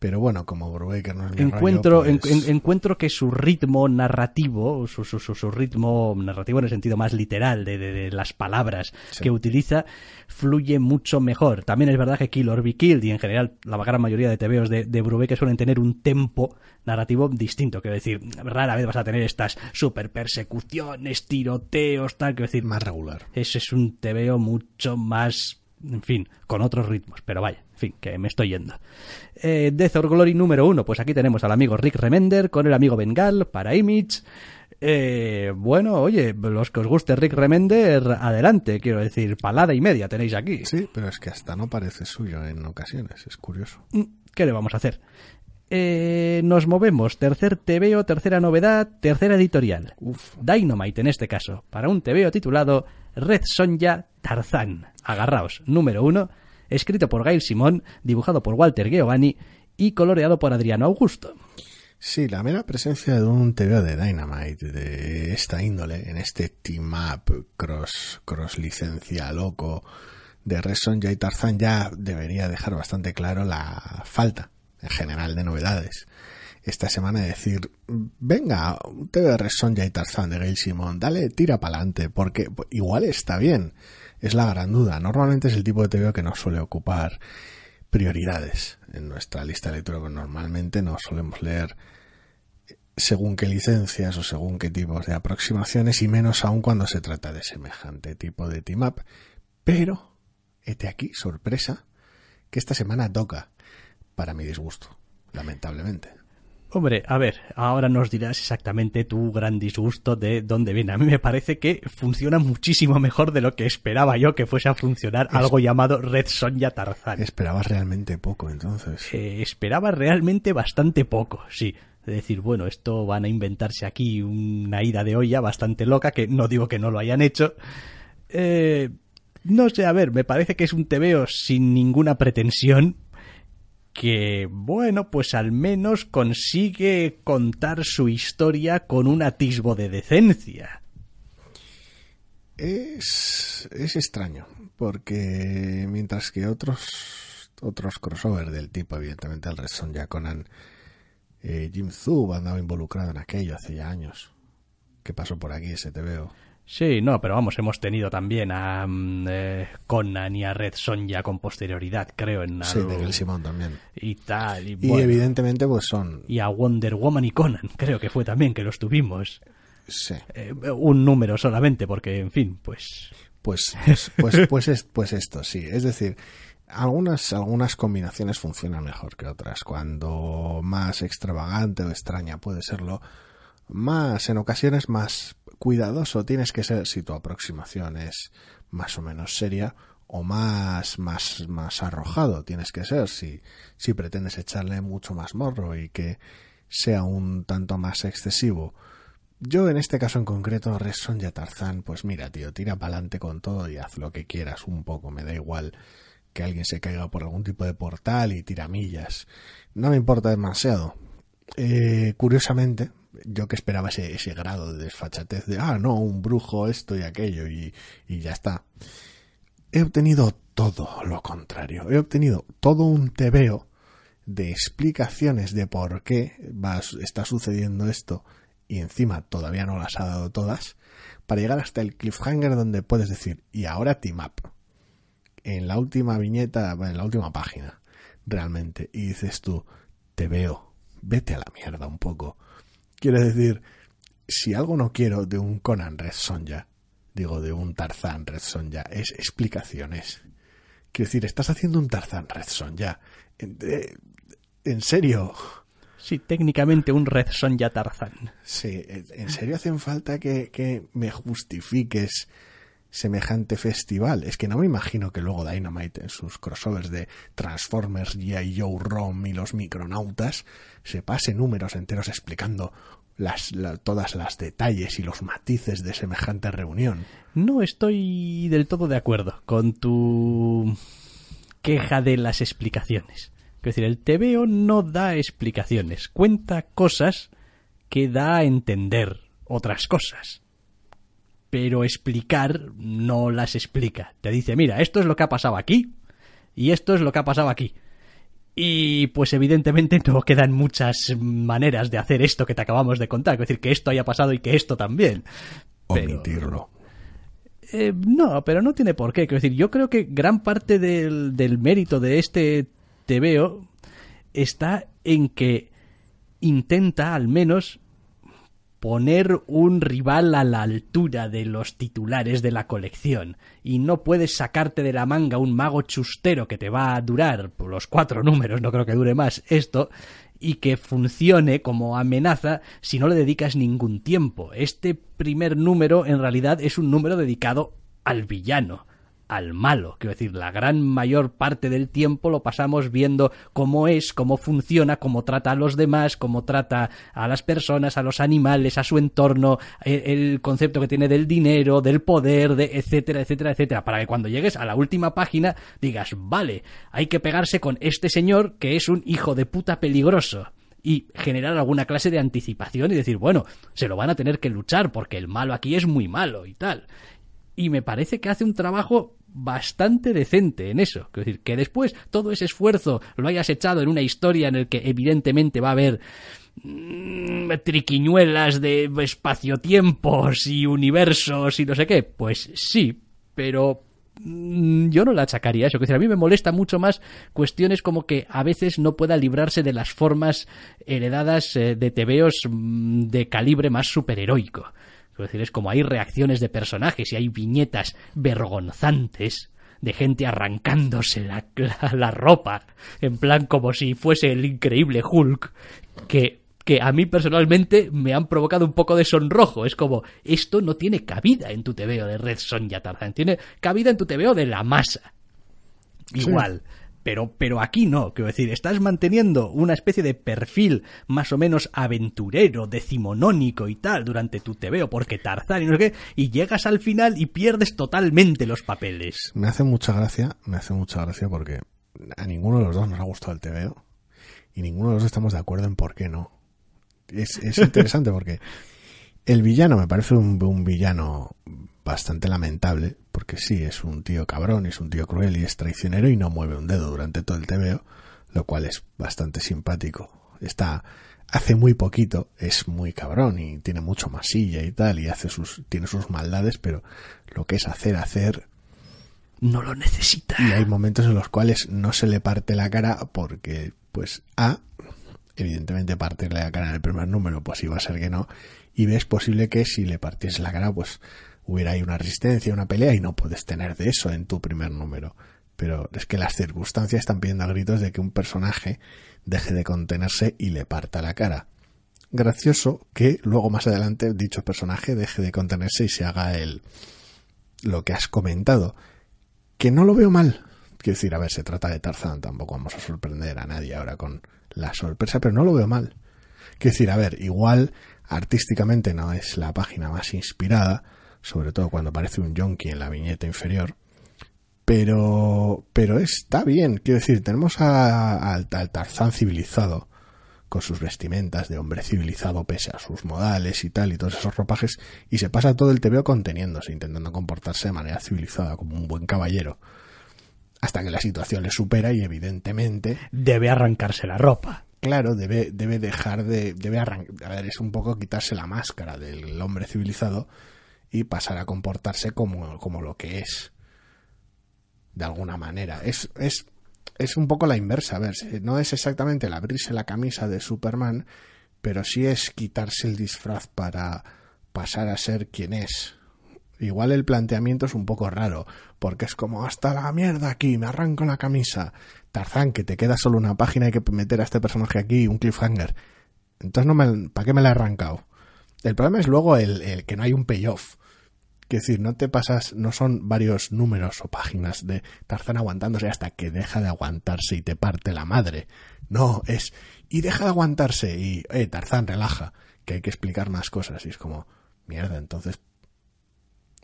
B: Pero bueno, como Brubaker no es mi
A: encuentro,
B: pues-
A: en- en- encuentro que su ritmo narrativo, su, su, su- su ritmo narrativo en el sentido más literal de, de- de las palabras
B: Sí.
A: que utiliza, fluye mucho mejor. También es verdad que Kill or Be Killed y en general la gran mayoría de TVOs de, de Brubaker suelen tener un tempo narrativo distinto. Quiero decir, rara vez vas a tener estas super persecuciones, tiroteos, tal. Quiero decir,
B: más regular.
A: ese es un TVO mucho más, en fin, con otros ritmos. Pero vaya, en fin, que me estoy yendo. Eh, Death or Glory número uno, pues aquí tenemos al amigo Rick Remender con el amigo Bengal para Image. Eh, bueno, oye, los que os guste Rick Remender, adelante, quiero decir, palada y media tenéis aquí.
B: Sí, pero es que hasta no parece suyo en ocasiones, es curioso.
A: Mm, ¿Qué le vamos a hacer? Eh, nos movemos, tercer TVO, tercera novedad, tercera editorial.
B: Uf,
A: Dynamite en este caso, para un TVO titulado Red Sonja Tarzán. Agarraos, número uno, escrito por Gail Simón, dibujado por Walter Giovanni y coloreado por Adriano Augusto.
B: Sí, la mera presencia de un TVO de Dynamite de esta índole, en este team up cross, cross licencia loco de Red Sonja y Tarzan ya debería dejar bastante claro la falta en general de novedades. Esta semana decir, venga, TV de Sonja y Tarzan de Gail Simón, dale, tira para adelante, porque igual está bien, es la gran duda. Normalmente es el tipo de TVO que no suele ocupar prioridades en nuestra lista de lectura, porque normalmente no solemos leer según qué licencias o según qué tipos de aproximaciones y menos aún cuando se trata de semejante tipo de team up. Pero, hete aquí, sorpresa, que esta semana toca, para mi disgusto, lamentablemente.
A: Hombre, a ver, ahora nos dirás exactamente tu gran disgusto de dónde viene. A mí me parece que funciona muchísimo mejor de lo que esperaba yo que fuese a funcionar algo llamado Red Sonja Tarzán.
B: Esperabas realmente poco, entonces.
A: Eh, esperaba realmente bastante poco, sí. Es decir, bueno, esto van a inventarse aquí una ida de olla bastante loca, que no digo que no lo hayan hecho. Eh, no sé, a ver, me parece que es un tebeo sin ninguna pretensión, que, bueno, pues al menos consigue contar su historia con un atisbo de decencia.
B: Es, es extraño, porque mientras que otros otros crossover del tipo, evidentemente el Red Sonja Conan, eh, Jim Zub andaba involucrado en aquello hace ya años. ¿Qué pasó por aquí ese TVO?
A: Sí, no, pero vamos, hemos tenido también a mm, eh, Conan y a Red Sonja con posterioridad, creo, en
B: Sí,
A: algo-
B: de Gail Simón también.
A: y tal. Y,
B: Y
A: bueno.
B: evidentemente pues son...
A: y a Wonder Woman y Conan, creo que fue también que los tuvimos.
B: Sí,
A: Eh, un número solamente, porque, en fin, pues...
B: pues, pues, pues, pues, es- pues esto, sí. Es decir, algunas, algunas combinaciones funcionan mejor que otras. Cuando más extravagante o extraña puede serlo, más en ocasiones más cuidadoso. Tienes que ser si tu aproximación es más o menos seria o más más más arrojado. Tienes que ser si si pretendes echarle mucho más morro y que sea un tanto más excesivo. Yo en este caso en concreto Red Sonja Tarzán pues mira tío tira pa'lante con todo y haz lo que quieras un poco. Me da igual que alguien se caiga por algún tipo de portal y tiramillas no me importa demasiado eh, curiosamente, yo que esperaba ese, grado de desfachatez de, ah, no, un brujo, esto y aquello, y, y ya está. He obtenido todo lo contrario. He obtenido todo un tebeo de explicaciones de por qué va, está sucediendo esto, y encima todavía no las ha dado todas, para llegar hasta el cliffhanger donde puedes decir, y ahora team up. En la última viñeta, en la última página, realmente, y dices tú, te veo, vete a la mierda un poco. Quiero decir, si algo no quiero de un Conan Red Sonja, digo de un Tarzán Red Sonja, es explicaciones. Quiero decir, estás haciendo un Tarzán Redson ya. En, en serio.
A: Sí, técnicamente un Red ya Tarzán.
B: Sí, en serio hacen falta que, que me justifiques semejante festival. Es que no me imagino que luego Dynamite en sus crossovers de Transformers, y Joe Rom y los Micronautas se pase números enteros explicando las, todas las detalles y los matices de semejante reunión.
A: No estoy del todo de acuerdo con tu queja de las explicaciones. Es decir, el TVO no da explicaciones, cuenta cosas que da a entender otras cosas. Pero explicar no las explica. Te dice, mira, esto es lo que ha pasado aquí y esto es lo que ha pasado aquí. Y pues evidentemente no quedan muchas maneras de hacer esto que te acabamos de contar. Es decir, que esto haya pasado y que esto también.
B: Omitirlo.
A: Eh, no, pero no tiene por qué. Quiero decir, yo creo que gran parte del, del mérito de este te veo está en que intenta al menos poner un rival a la altura de los titulares de la colección y no puedes sacarte de la manga un mago chustero que te va a durar los cuatro números, no creo que dure más esto, y que funcione como amenaza si no le dedicas ningún tiempo. Este primer número en realidad es un número dedicado al villano al malo. Quiero decir, la gran mayor parte del tiempo lo pasamos viendo cómo es, cómo funciona, cómo trata a los demás, cómo trata a las personas, a los animales, a su entorno, el, el concepto que tiene del dinero, del poder, de etcétera, etcétera, etcétera, para que cuando llegues a la última página digas, vale, hay que pegarse con este señor que es un hijo de puta peligroso y generar alguna clase de anticipación y decir, bueno, se lo van a tener que luchar porque el malo aquí es muy malo y tal. Y me parece que hace un trabajo bastante decente en eso. Es decir, que después todo ese esfuerzo lo hayas echado en una historia en el que evidentemente va a haber mm, triquiñuelas de espacio-tiempos y universos y no sé qué, pues sí, pero mm, yo no la achacaría eso. Que a mí me molesta mucho más cuestiones como que a veces no pueda librarse de las formas heredadas eh, de tebeos mm, de calibre más superheroico. Es decir, es como hay reacciones de personajes y hay viñetas vergonzantes de gente arrancándose la, la, ropa, en plan como si fuese el increíble Hulk, que, que a mí personalmente me han provocado un poco de sonrojo. Es como, esto no tiene cabida en tu TVO de Red Sonja Tarzan, tiene cabida en tu TVO de la masa. Igual. Pero, pero aquí no, quiero decir, estás manteniendo una especie de perfil más o menos aventurero, decimonónico y tal durante tu TVO, porque Tarzán y no sé qué, y llegas al final y pierdes totalmente los papeles.
B: Me hace mucha gracia, me hace mucha gracia porque a ninguno de los dos nos ha gustado el TVO y ninguno de los dos estamos de acuerdo en por qué no. Es, es interesante porque el villano me parece un, un villano bastante lamentable, porque sí, es un tío cabrón, es un tío cruel y es traicionero y no mueve un dedo durante todo el TVO, lo cual es bastante simpático. Está, hace muy poquito, es muy cabrón y tiene mucho masilla y tal, y hace sus, tiene sus maldades, pero lo que es hacer, hacer,
A: no lo necesita.
B: Y hay momentos en los cuales no se le parte la cara porque, pues, A, evidentemente partirle la cara en el primer número, pues iba a ser que no, y B, es posible que si le partiese la cara, pues hubiera ahí una resistencia, una pelea y no puedes tener de eso en tu primer número. Pero es que las circunstancias están pidiendo a gritos de que un personaje deje de contenerse y le parta la cara. Gracioso que luego más adelante dicho personaje deje de contenerse y se haga el lo que has comentado. Que no lo veo mal. Quiero decir, a ver, se trata de Tarzán, tampoco vamos a sorprender a nadie ahora con la sorpresa, pero no lo veo mal. Quiero decir, a ver, igual artísticamente no es la página más inspirada, sobre todo cuando aparece un yonki en la viñeta inferior. Pero, pero está bien, quiero decir, tenemos al Tarzán civilizado, con sus vestimentas de hombre civilizado pese a sus modales y tal, y todos esos ropajes, y se pasa todo el TVO conteniéndose, intentando comportarse de manera civilizada, como un buen caballero. Hasta que la situación le supera y evidentemente...
A: Debe arrancarse la ropa.
B: Claro, debe, debe dejar de... Debe arrancar... A ver, es un poco quitarse la máscara del hombre civilizado y pasar a comportarse como, como lo que es. De alguna manera. Es, es, es un poco la inversa. A ver, no es exactamente el abrirse la camisa de Superman, pero sí es quitarse el disfraz para pasar a ser quien es. Igual el planteamiento es un poco raro, porque es como hasta la mierda aquí, me arranco la camisa. Tarzán, que te queda solo una página, hay que meter a este personaje aquí, un cliffhanger. Entonces, no me, ¿para qué me la he arrancado? El problema es luego el, el que no hay un payoff. Es decir, no te pasas, no son varios números o páginas de Tarzán aguantándose hasta que deja de aguantarse y te parte la madre. No, es, y deja de aguantarse y, eh, Tarzán, relaja, que hay que explicar más cosas. Y es como, mierda, entonces,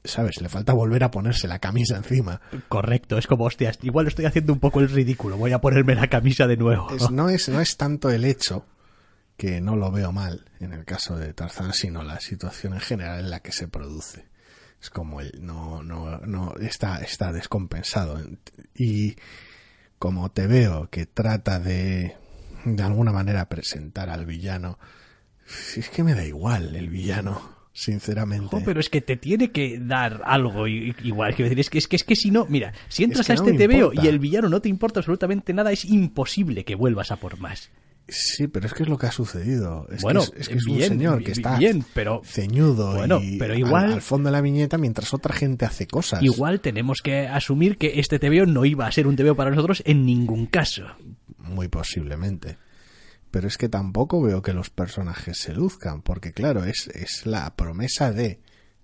B: ¿sabes? Le falta volver a ponerse la camisa encima.
A: Correcto, es como, hostias, igual estoy haciendo un poco el ridículo, voy a ponerme la camisa de nuevo.
B: Es- no, es, no es tanto el hecho, que no lo veo mal en el caso de Tarzán, sino la situación en general en la que se produce. Es como el, no, no, no, está, está descompensado. Y como te veo que trata de, de alguna manera presentar al villano, es que me da igual el villano, sinceramente.
A: Pero es que te tiene que dar algo igual. Quiero decir, es que, es que, es que si no, mira, si entras
B: que
A: a
B: no
A: este
B: me
A: TVO
B: importa.
A: y el villano no te importa absolutamente nada, es imposible que vuelvas a por más.
B: Sí, pero es que es lo que ha sucedido. Es
A: Bueno,
B: que es, es, que es
A: bien,
B: un señor que está
A: bien, pero-
B: ceñudo
A: Bueno,
B: y
A: pero
B: al-
A: igual-
B: al, fondo de la viñeta mientras otra gente hace cosas.
A: Igual tenemos que asumir que este TVO no iba a ser un TVO para nosotros en ningún caso.
B: Muy posiblemente. Pero es que tampoco veo que los personajes se luzcan, porque claro, es, es la promesa de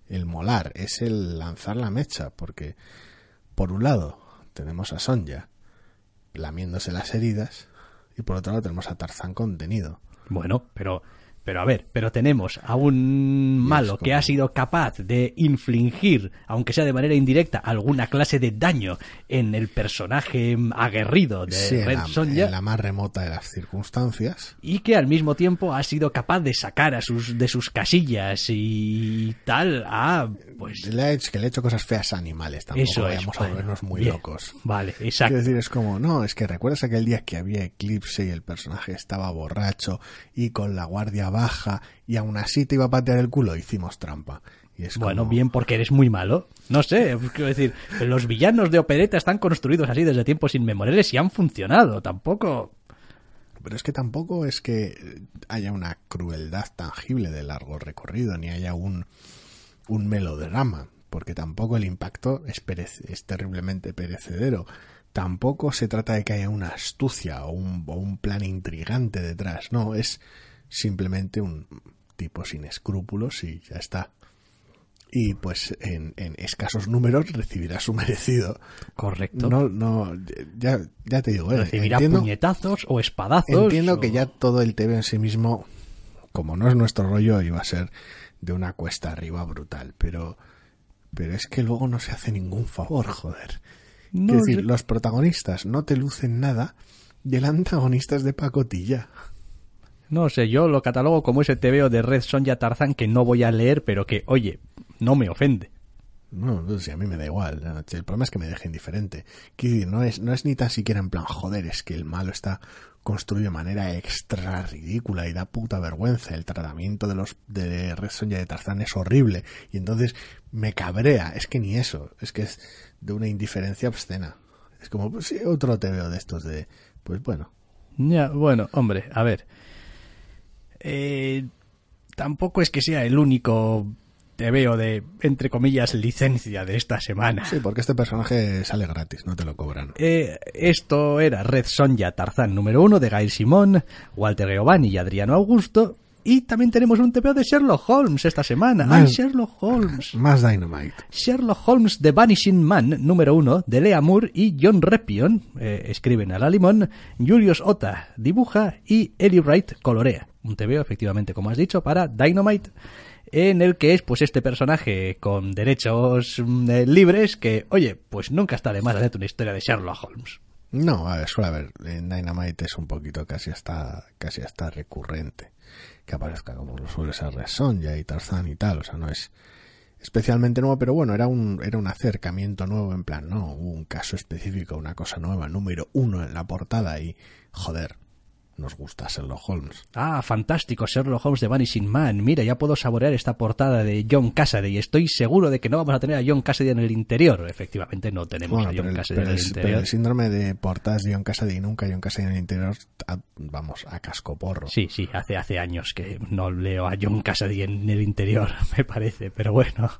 B: el molar, es el lanzar la mecha, porque por un lado tenemos a Sonja lamiéndose las heridas y por otro lado tenemos a Tarzán contenido.
A: Bueno, pero, pero a ver, pero tenemos a un malo que ha sido capaz de infligir, aunque sea de manera indirecta, alguna clase de daño en el personaje aguerrido de
B: Sí, en
A: Red
B: la,
A: Sonja.
B: en la más remota de las circunstancias.
A: y que al mismo tiempo ha sido capaz de sacar a sus de sus casillas y tal a pues
B: Le ha hecho, que le ha hecho cosas feas a animales, tampoco
A: eso es
B: vayamos a
A: bueno,
B: volvernos muy
A: bien.
B: locos.
A: vale exacto
B: decir, es como, no, es que recuerdas aquel día que había eclipse y el personaje estaba borracho y con la guardia baja y aún así te iba a patear el culo, hicimos trampa. Y es
A: bueno
B: como-
A: bien porque eres muy malo no sé quiero decir los villanos de opereta están construidos así desde tiempos inmemoriales y han funcionado tampoco
B: Pero es que tampoco es que haya una crueldad tangible de largo recorrido, ni haya un, un melodrama, porque tampoco el impacto es, perece- es terriblemente perecedero. Tampoco se trata de que haya una astucia o un, o un plan intrigante detrás, no, es simplemente un tipo sin escrúpulos y ya está. Y pues en, en escasos números recibirá su merecido.
A: correcto
B: No, no, ya, ya te digo, eh,
A: recibirá
B: entiendo-
A: puñetazos o espadazos
B: Entiendo
A: o-
B: que ya todo el TV en sí mismo, como no es nuestro rollo, iba a ser de una cuesta arriba brutal, pero pero es que luego no se hace ningún favor, joder.
A: No,
B: es decir,
A: yo-
B: los protagonistas no te lucen nada y el antagonista es de pacotilla.
A: No sé, yo lo catalogo como ese TVO de Red Sonja Tarzán que no voy a leer, pero que, oye, no me ofende.
B: No, no sé, a mí me da igual. El problema es que me deja indiferente. Quiero decir, no es, no es ni tan siquiera en plan, joder, es que el malo está construido de manera extra ridícula y da puta vergüenza. El tratamiento de los de Red Sonja de Tarzán es horrible. Y entonces me cabrea. Es que ni eso. Es que es de una indiferencia obscena. Es como, pues sí, otro te veo de estos de, pues bueno.
A: Ya, bueno, hombre, a ver. Eh, tampoco es que sea el único TVO de, entre comillas, licencia de esta semana.
B: Sí, porque este personaje sale gratis, no te lo cobran.
A: Eh, esto era Red Sonja Tarzán número uno de Gail Simón, Walter Giovanni y Adriano Augusto. Y también tenemos un TVO de Sherlock Holmes esta semana. ¡Ay, Sherlock Holmes!
B: Más Dynamite.
A: Sherlock Holmes The Vanishing Man número uno de Lea Moore y John Repion eh, escriben a la limón, Julius Ota dibuja y Eli Wright colorea. Un TVO efectivamente, como has dicho, para Dynamite en el que es pues este personaje con derechos mm, eh, libres que, oye, pues nunca está de más hacerte una historia de Sherlock Holmes.
B: No, a ver, suele haber. Dynamite es un poquito casi hasta, casi hasta recurrente. Que aparezca como lo suele ser Red Sonja y Tarzán y tal. O sea, no es especialmente nuevo, pero bueno, era un, era un acercamiento nuevo en plan, no, hubo un caso específico, una cosa nueva, número uno en la portada y, joder, nos gusta Sherlock Holmes.
A: Ah, fantástico, Sherlock Holmes de Vanishing Man. Mira, ya puedo saborear esta portada de John Cassidy y estoy seguro de que no vamos a tener a John Cassidy en el interior. Efectivamente, no tenemos
B: Bueno,
A: a
B: pero
A: John
B: el,
A: Cassidy
B: pero
A: en el
B: el-
A: interior.
B: pero el síndrome de portadas de John Cassidy nunca John Cassidy en el interior, a- vamos, a cascoporro.
A: Sí, sí, hace, hace años que no leo a John Cassidy en el interior, me parece, pero bueno.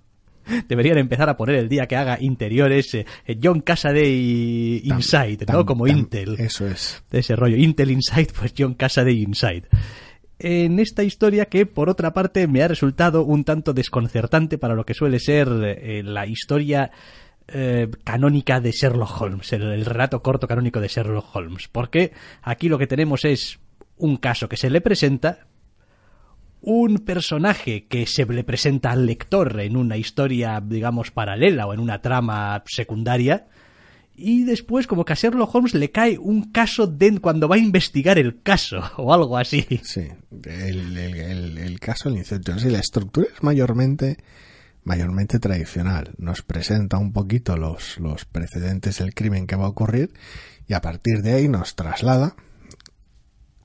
A: Deberían empezar a poner el día que haga interiores eh, eh, John Casaday Inside, ¿no? Como Intel.
B: Eso es.
A: De ese rollo. Intel Inside, pues John Casaday Inside. En esta historia que, por otra parte, me ha resultado un tanto desconcertante para lo que suele ser eh, la historia canónica de Sherlock Holmes, el, el relato corto canónico de Sherlock Holmes. Porque aquí lo que tenemos es un caso que se le presenta, un personaje que se le presenta al lector en una historia, digamos, paralela o en una trama secundaria, y después como que a Sherlock Holmes le cae un caso de cuando va a investigar el caso o algo así.
B: Sí, el, el, el, caso, el incendio, sí, la estructura es mayormente mayormente tradicional. Nos presenta un poquito los, los precedentes del crimen que va a ocurrir y a partir de ahí nos traslada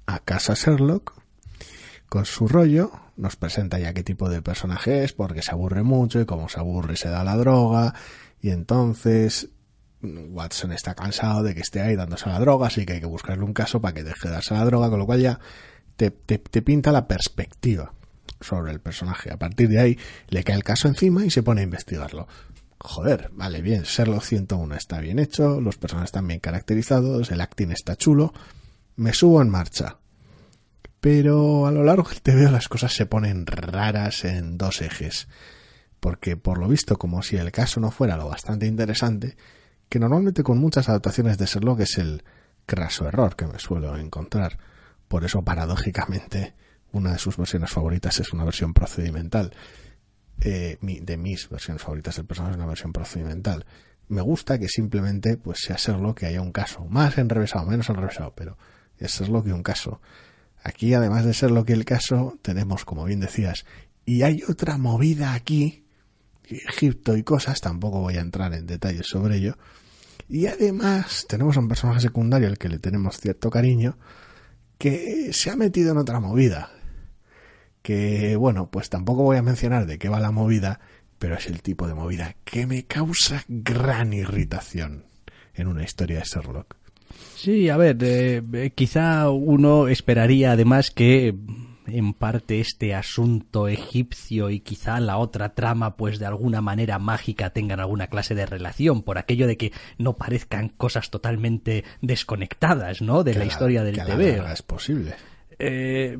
B: a casa Sherlock con su rollo, nos presenta ya qué tipo de personaje es, porque se aburre mucho y como se aburre se da la droga y entonces Watson está cansado de que esté ahí dándose la droga, así que hay que buscarle un caso para que deje de darse la droga, con lo cual ya te, te, te pinta la perspectiva sobre el personaje. A partir de ahí le cae el caso encima y se pone a investigarlo. Joder, vale, bien, Sherlock 101 está bien hecho, los personajes están bien caracterizados, el acting está chulo, me subo en marcha. Pero a lo largo del TV las cosas se ponen raras en dos ejes. Porque por lo visto, como si el caso no fuera lo bastante interesante, que normalmente con muchas adaptaciones de Sherlock es el craso error que me suelo encontrar. Por eso, paradójicamente, una de sus versiones favoritas es una versión procedimental. Eh, de mis versiones favoritas del personaje es una versión procedimental. Me gusta que simplemente pues sea Sherlock que haya un caso, más enrevesado, menos enrevesado, pero es lo que un caso. Aquí, además de ser lo que el caso, tenemos, como bien decías, y hay otra movida aquí, Egipto y cosas, tampoco voy a entrar en detalles sobre ello. Y además tenemos a un personaje secundario al que le tenemos cierto cariño, que se ha metido en otra movida. Que, bueno, pues tampoco voy a mencionar de qué va la movida, pero es el tipo de movida que me causa gran irritación en una historia de Sherlock.
A: Sí, a ver, eh, quizá uno esperaría además que en parte este asunto egipcio y quizá la otra trama pues de alguna manera mágica tengan alguna clase de relación por aquello de que no parezcan cosas totalmente desconectadas, ¿no? De la, historia del TV.
B: es posible.
A: Eh,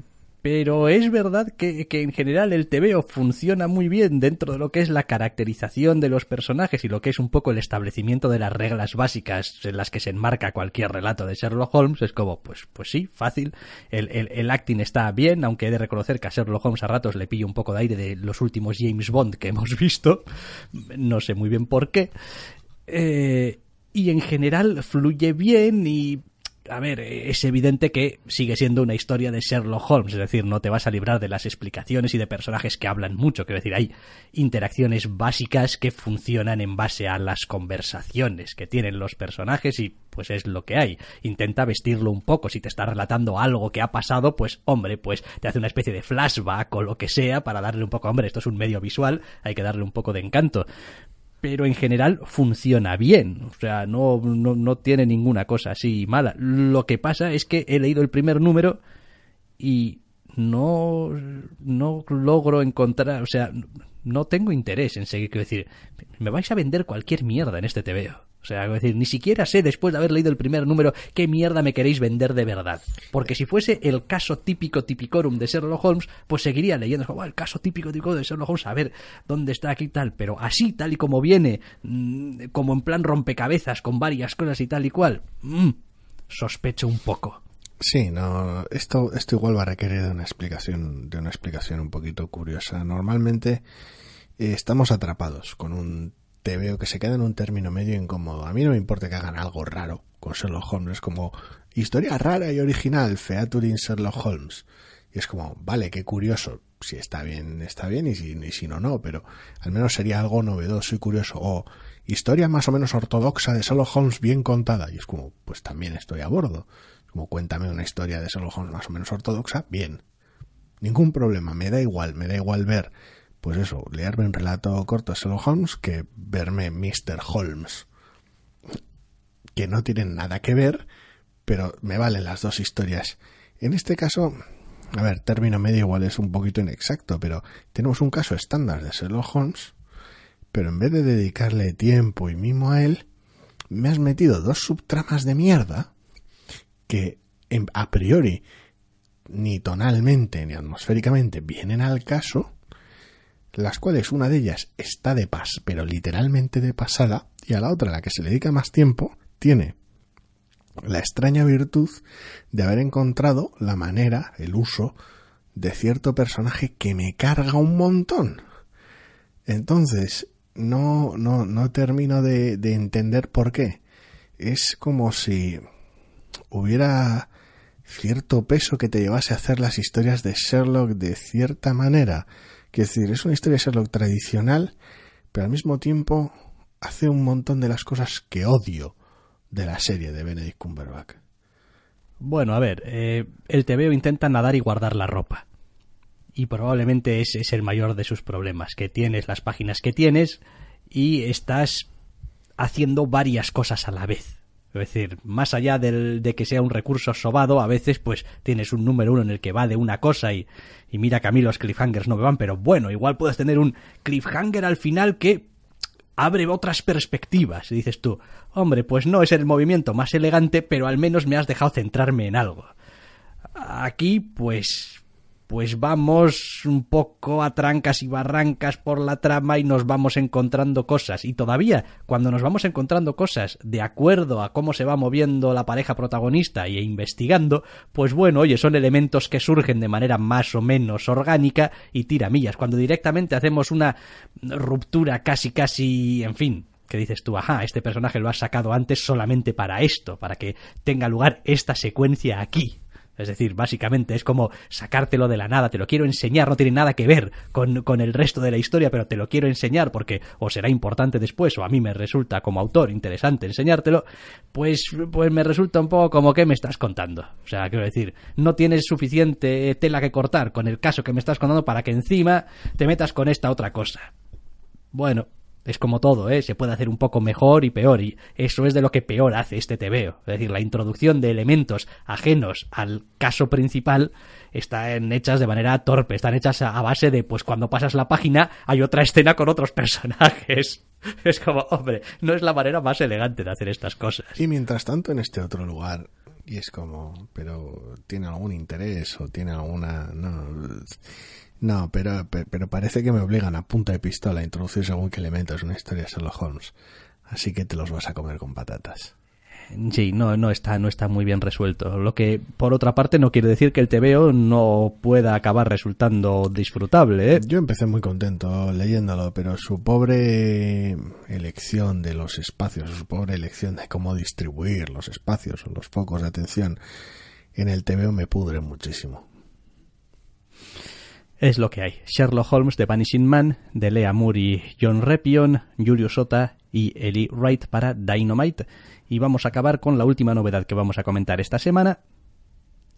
A: pero es verdad que, que, en general el TVO funciona muy bien dentro de lo que es la caracterización de los personajes y lo que es un poco el establecimiento de las reglas básicas en las que se enmarca cualquier relato de Sherlock Holmes. Es como, pues, pues sí, fácil. El, el, el acting está bien, aunque he de reconocer que a Sherlock Holmes a ratos le pillo un poco de aire de los últimos James Bond que hemos visto. No sé muy bien por qué. Eh, y en general fluye bien y a ver, es evidente que sigue siendo una historia de Sherlock Holmes, es decir, no te vas a librar de las explicaciones y de personajes que hablan mucho, quiero decir, hay interacciones básicas que funcionan en base a las conversaciones que tienen los personajes y pues es lo que hay. Intenta vestirlo un poco, si te está relatando algo que ha pasado, pues hombre, pues te hace una especie de flashback o lo que sea para darle un poco, hombre, esto es un medio visual, hay que darle un poco de encanto pero en general funciona bien. O sea, no, no, no, tiene ninguna cosa así mala. Lo que pasa es que he leído el primer número y no, no logro encontrar, o sea, no tengo interés en seguir. Quiero decir, me vais a vender cualquier mierda en este TVO. Sea, es decir, ni siquiera sé después de haber leído el primer número qué mierda me queréis vender de verdad. Porque si fuese el caso típico tipicorum de Sherlock Holmes, pues seguiría leyendo. Como, el caso típico típico de Sherlock Holmes, a ver dónde está aquí tal. Pero así, tal y como viene, mm, como en plan rompecabezas, con varias cosas y tal y cual, mmm, sospecho un poco.
B: Sí, no, esto, esto igual va a requerir de una explicación, de una explicación un poquito curiosa. Normalmente eh, estamos atrapados con un te veo que se queda en un término medio incómodo. A mí no me importa que hagan algo raro con Sherlock Holmes, como historia rara y original, featuring Sherlock Holmes. Y es como, vale, qué curioso. Si está bien, está bien, y si, y si no, no, pero al menos sería algo novedoso y curioso. O historia más o menos ortodoxa de Sherlock Holmes bien contada. Y es como, pues también estoy a bordo. Como cuéntame una historia de Sherlock Holmes más o menos ortodoxa, bien. Ningún problema, me da igual, me da igual ver pues eso, leerme un relato corto de Sherlock Holmes que verme Mr. Holmes. Que no tienen nada que ver, pero me valen las dos historias. En este caso, a ver, término medio igual es un poquito inexacto, pero tenemos un caso estándar de Sherlock Holmes, pero en vez de dedicarle tiempo y mimo a él, me has metido dos subtramas de mierda que a priori ni tonalmente ni atmosféricamente vienen al caso, las cuales una de ellas está de pas, pero literalmente de pasada, y a la otra, la que se le dedica más tiempo, tiene la extraña virtud de haber encontrado la manera, el uso de cierto personaje que me carga un montón. Entonces, no, no, no termino de, de entender por qué. Es como si hubiera cierto peso que te llevase a hacer las historias de Sherlock de cierta manera. Es decir, es una historia de Sherlock tradicional, pero al mismo tiempo hace un montón de las cosas que odio de la serie de Benedict Cumberbatch.
A: Bueno, a ver, eh, el TVO intenta nadar y guardar la ropa. Y probablemente ese es el mayor de sus problemas, que tienes las páginas que tienes y estás haciendo varias cosas a la vez. Es decir, más allá del, de que sea un recurso sobado, a veces pues tienes un número uno en el que va de una cosa y, y mira que a mí los cliffhangers no me van, pero bueno, igual puedes tener un cliffhanger al final que abre otras perspectivas. Y dices tú, hombre, pues no es el movimiento más elegante, pero al menos me has dejado centrarme en algo. Aquí, pues, pues vamos un poco a trancas y barrancas por la trama y nos vamos encontrando cosas. Y todavía, cuando nos vamos encontrando cosas de acuerdo a cómo se va moviendo la pareja protagonista e investigando, pues bueno, oye, son elementos que surgen de manera más o menos orgánica y tiramillas. Cuando directamente hacemos una ruptura casi casi, en fin, que dices tú, ajá, este personaje lo has sacado antes solamente para esto, para que tenga lugar esta secuencia aquí. Es decir, básicamente es como sacártelo de la nada, te lo quiero enseñar, no tiene nada que ver con, con, el resto de la historia, pero te lo quiero enseñar porque o será importante después o a mí me resulta como autor interesante enseñártelo, pues, pues me resulta un poco como que me estás contando. O sea, quiero decir, no tienes suficiente tela que cortar con el caso que me estás contando para que encima te metas con esta otra cosa. Bueno, es como todo, ¿eh? Se puede hacer un poco mejor y peor, y eso es de lo que peor hace este TVO. Es decir, la introducción de elementos ajenos al caso principal están hechas de manera torpe, están hechas a base de, pues cuando pasas la página hay otra escena con otros personajes. Es como, hombre, no es la manera más elegante de hacer estas cosas.
B: Y mientras tanto, en este otro lugar, y es como, pero ¿tiene algún interés o tiene alguna... No, no, pero, pero parece que me obligan a punta de pistola a introducir según qué elementos una historia de Sherlock Holmes. Así que te los vas a comer con patatas.
A: Sí, no, no está, no está muy bien resuelto. Lo que, por otra parte, no quiere decir que el TVO no pueda acabar resultando disfrutable. ¿eh?
B: Yo empecé muy contento leyéndolo, pero su pobre elección de los espacios, su pobre elección de cómo distribuir los espacios o los focos de atención en el TVO me pudre muchísimo.
A: Es lo que hay. Sherlock Holmes de Vanishing Man, de Lea Moore y John Repion, Julio Sota y Eli Wright para Dynamite. Y vamos a acabar con la última novedad que vamos a comentar esta semana,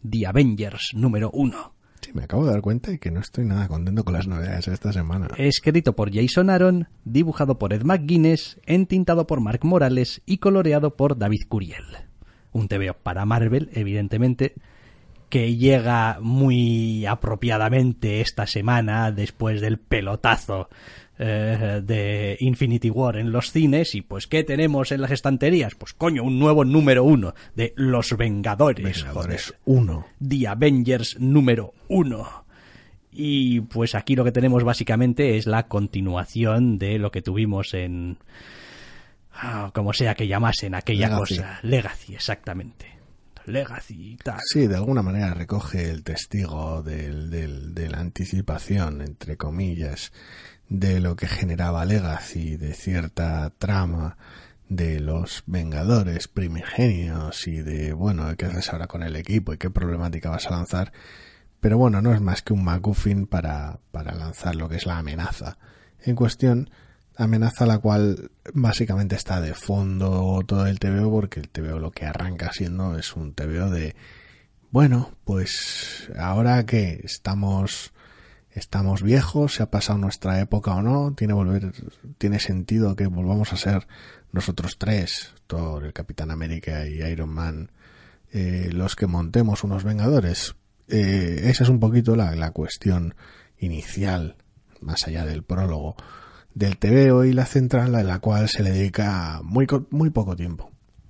A: The Avengers número 1.
B: Sí, me acabo de dar cuenta de que no estoy nada contento con las novedades esta semana.
A: Escrito por Jason Aaron, dibujado por Ed McGuinness, entintado por Mark Morales y coloreado por David Curiel. Un TVO para Marvel, evidentemente, que llega muy apropiadamente esta semana después del pelotazo eh, de Infinity War en los cines y pues ¿qué tenemos en las estanterías? Pues coño, un nuevo número uno de Los Vengadores.
B: Vengadores 1.
A: The Avengers número uno. Y pues aquí lo que tenemos básicamente es la continuación de lo que tuvimos en... Ah, como sea que llamasen aquella
B: Legacy.
A: cosa. Legacy, exactamente. Legacy y tal.
B: Sí, de alguna manera recoge el testigo del, del, de la anticipación, entre comillas, de lo que generaba Legacy, de cierta trama de los Vengadores primigenios y de, bueno, qué haces ahora con el equipo y qué problemática vas a lanzar. Pero bueno, no es más que un MacGuffin para, para lanzar lo que es la amenaza en cuestión, amenaza la cual básicamente está de fondo todo el TVO porque el TVO lo que arranca siendo es un TVO de bueno, pues ahora que estamos estamos viejos, se ha pasado nuestra época o no, tiene volver tiene sentido que volvamos a ser nosotros tres, Thor, el Capitán América y Iron Man, eh, los que montemos unos Vengadores. Eh, esa es un poquito la, la cuestión inicial, más allá del prólogo del TVO y la central a la cual se le dedica muy, muy poco tiempo.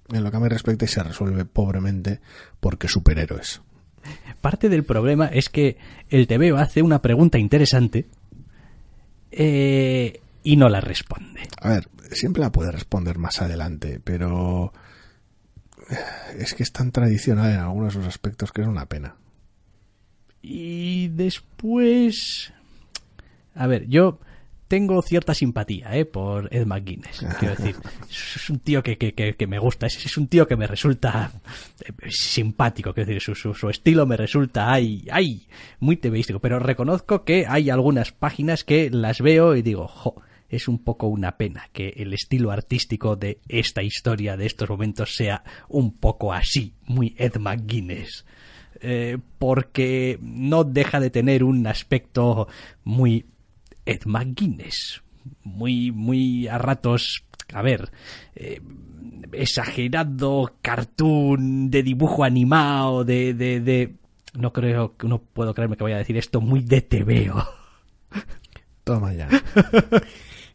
B: En lo que a mí respecta y se resuelve pobremente porque superhéroes.
A: Parte del problema es que el TVO hace una pregunta interesante eh, y no la responde.
B: A ver, siempre la puede responder más adelante, pero es que es tan tradicional en algunos de sus aspectos que es una pena.
A: Y después... A ver, yo tengo cierta simpatía ¿eh? por Ed McGuinness. Quiero decir, es un tío que, que, que, me gusta, es, es, un tío que me resulta eh, simpático, quiero decir, su, su, estilo me resulta, ay, ay, muy tebeístico, pero reconozco que hay algunas páginas que las veo y digo, jo, es un poco una pena que el estilo artístico de esta historia, de estos momentos, sea un poco así, muy Ed McGuinness. Eh, porque no deja de tener un aspecto muy Ed McGuinness, muy, muy a ratos, a ver, eh, exagerado cartoon de dibujo animado, de, de, de, no creo, que no puedo creerme que vaya a decir esto, muy de TVO.
B: Toma ya.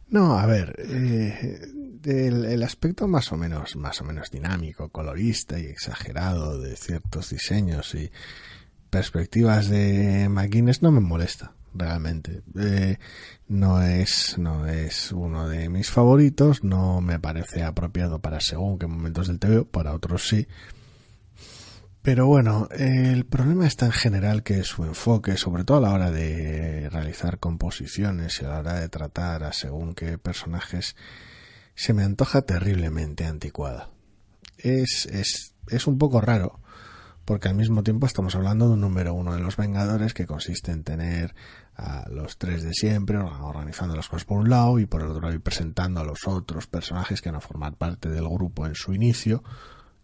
B: No, a ver, eh, el, aspecto más o menos, más o menos dinámico, colorista y exagerado de ciertos diseños y perspectivas de McGuinness no me molesta realmente. Eh, no es, no es uno de mis favoritos, no me parece apropiado para según qué momentos del TV, para otros sí. Pero bueno, el problema está en general que su enfoque, sobre todo a la hora de realizar composiciones y a la hora de tratar a según qué personajes, se me antoja terriblemente anticuada. Es, es, es un poco raro, porque al mismo tiempo estamos hablando de un número uno de los Vengadores que consiste en tener a los tres de siempre organizando las cosas por un lado y por el otro lado y presentando a los otros personajes que van a formar parte del grupo en su inicio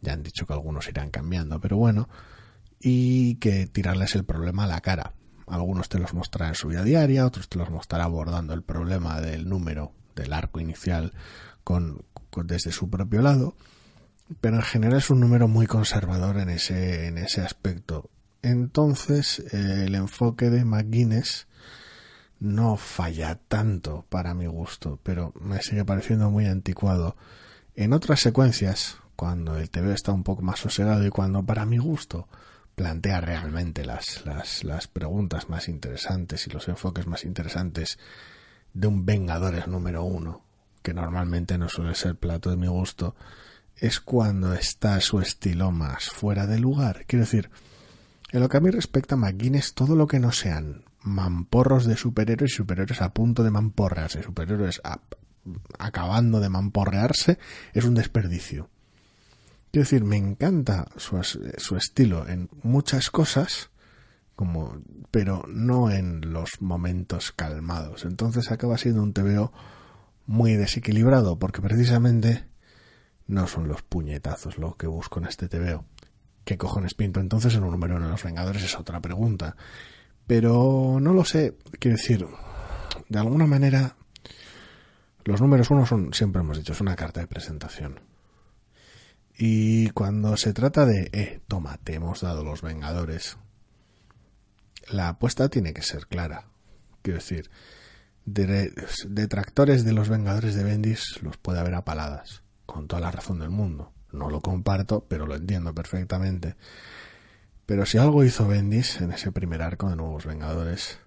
B: ya han dicho que algunos irán cambiando, pero bueno, y que tirarles el problema a la cara. Algunos te los mostrará en su vida diaria, otros te los mostrará abordando el problema del número del arco inicial con, desde su propio lado, pero en general es un número muy conservador en ese, en ese aspecto. Entonces, el enfoque de McGuinness no falla tanto para mi gusto, pero me sigue pareciendo muy anticuado. En otras secuencias, cuando el TV está un poco más sosegado y cuando para mi gusto plantea realmente las, las, las preguntas más interesantes y los enfoques más interesantes de un Vengadores número uno, que normalmente no suele ser plato de mi gusto, es cuando está su estilo más fuera de lugar. Quiero decir, en lo que a mí respecta McGuinness, todo lo que no sean mamporros de superhéroes y superhéroes a punto de mamporrearse, superhéroes acabando de mamporrearse, es un desperdicio. Quiero decir, me encanta su, su estilo en muchas cosas, como, pero no en los momentos calmados. Entonces acaba siendo un TVO muy desequilibrado, porque precisamente no son los puñetazos lo que busco en este TVO. ¿Qué cojones pinto entonces en un número de los Vengadores? Es otra pregunta. Pero no lo sé. Quiero decir, de alguna manera, los números uno son, siempre hemos dicho, es una carta de presentación. Y cuando se trata de, eh, toma, te hemos dado los Vengadores, la apuesta tiene que ser clara. Quiero decir, detractores de los Vengadores de Bendis los puede haber a paladas, con toda la razón del mundo. No lo comparto, pero lo entiendo perfectamente. Pero si algo hizo Bendis en ese primer arco de Nuevos Vengadores,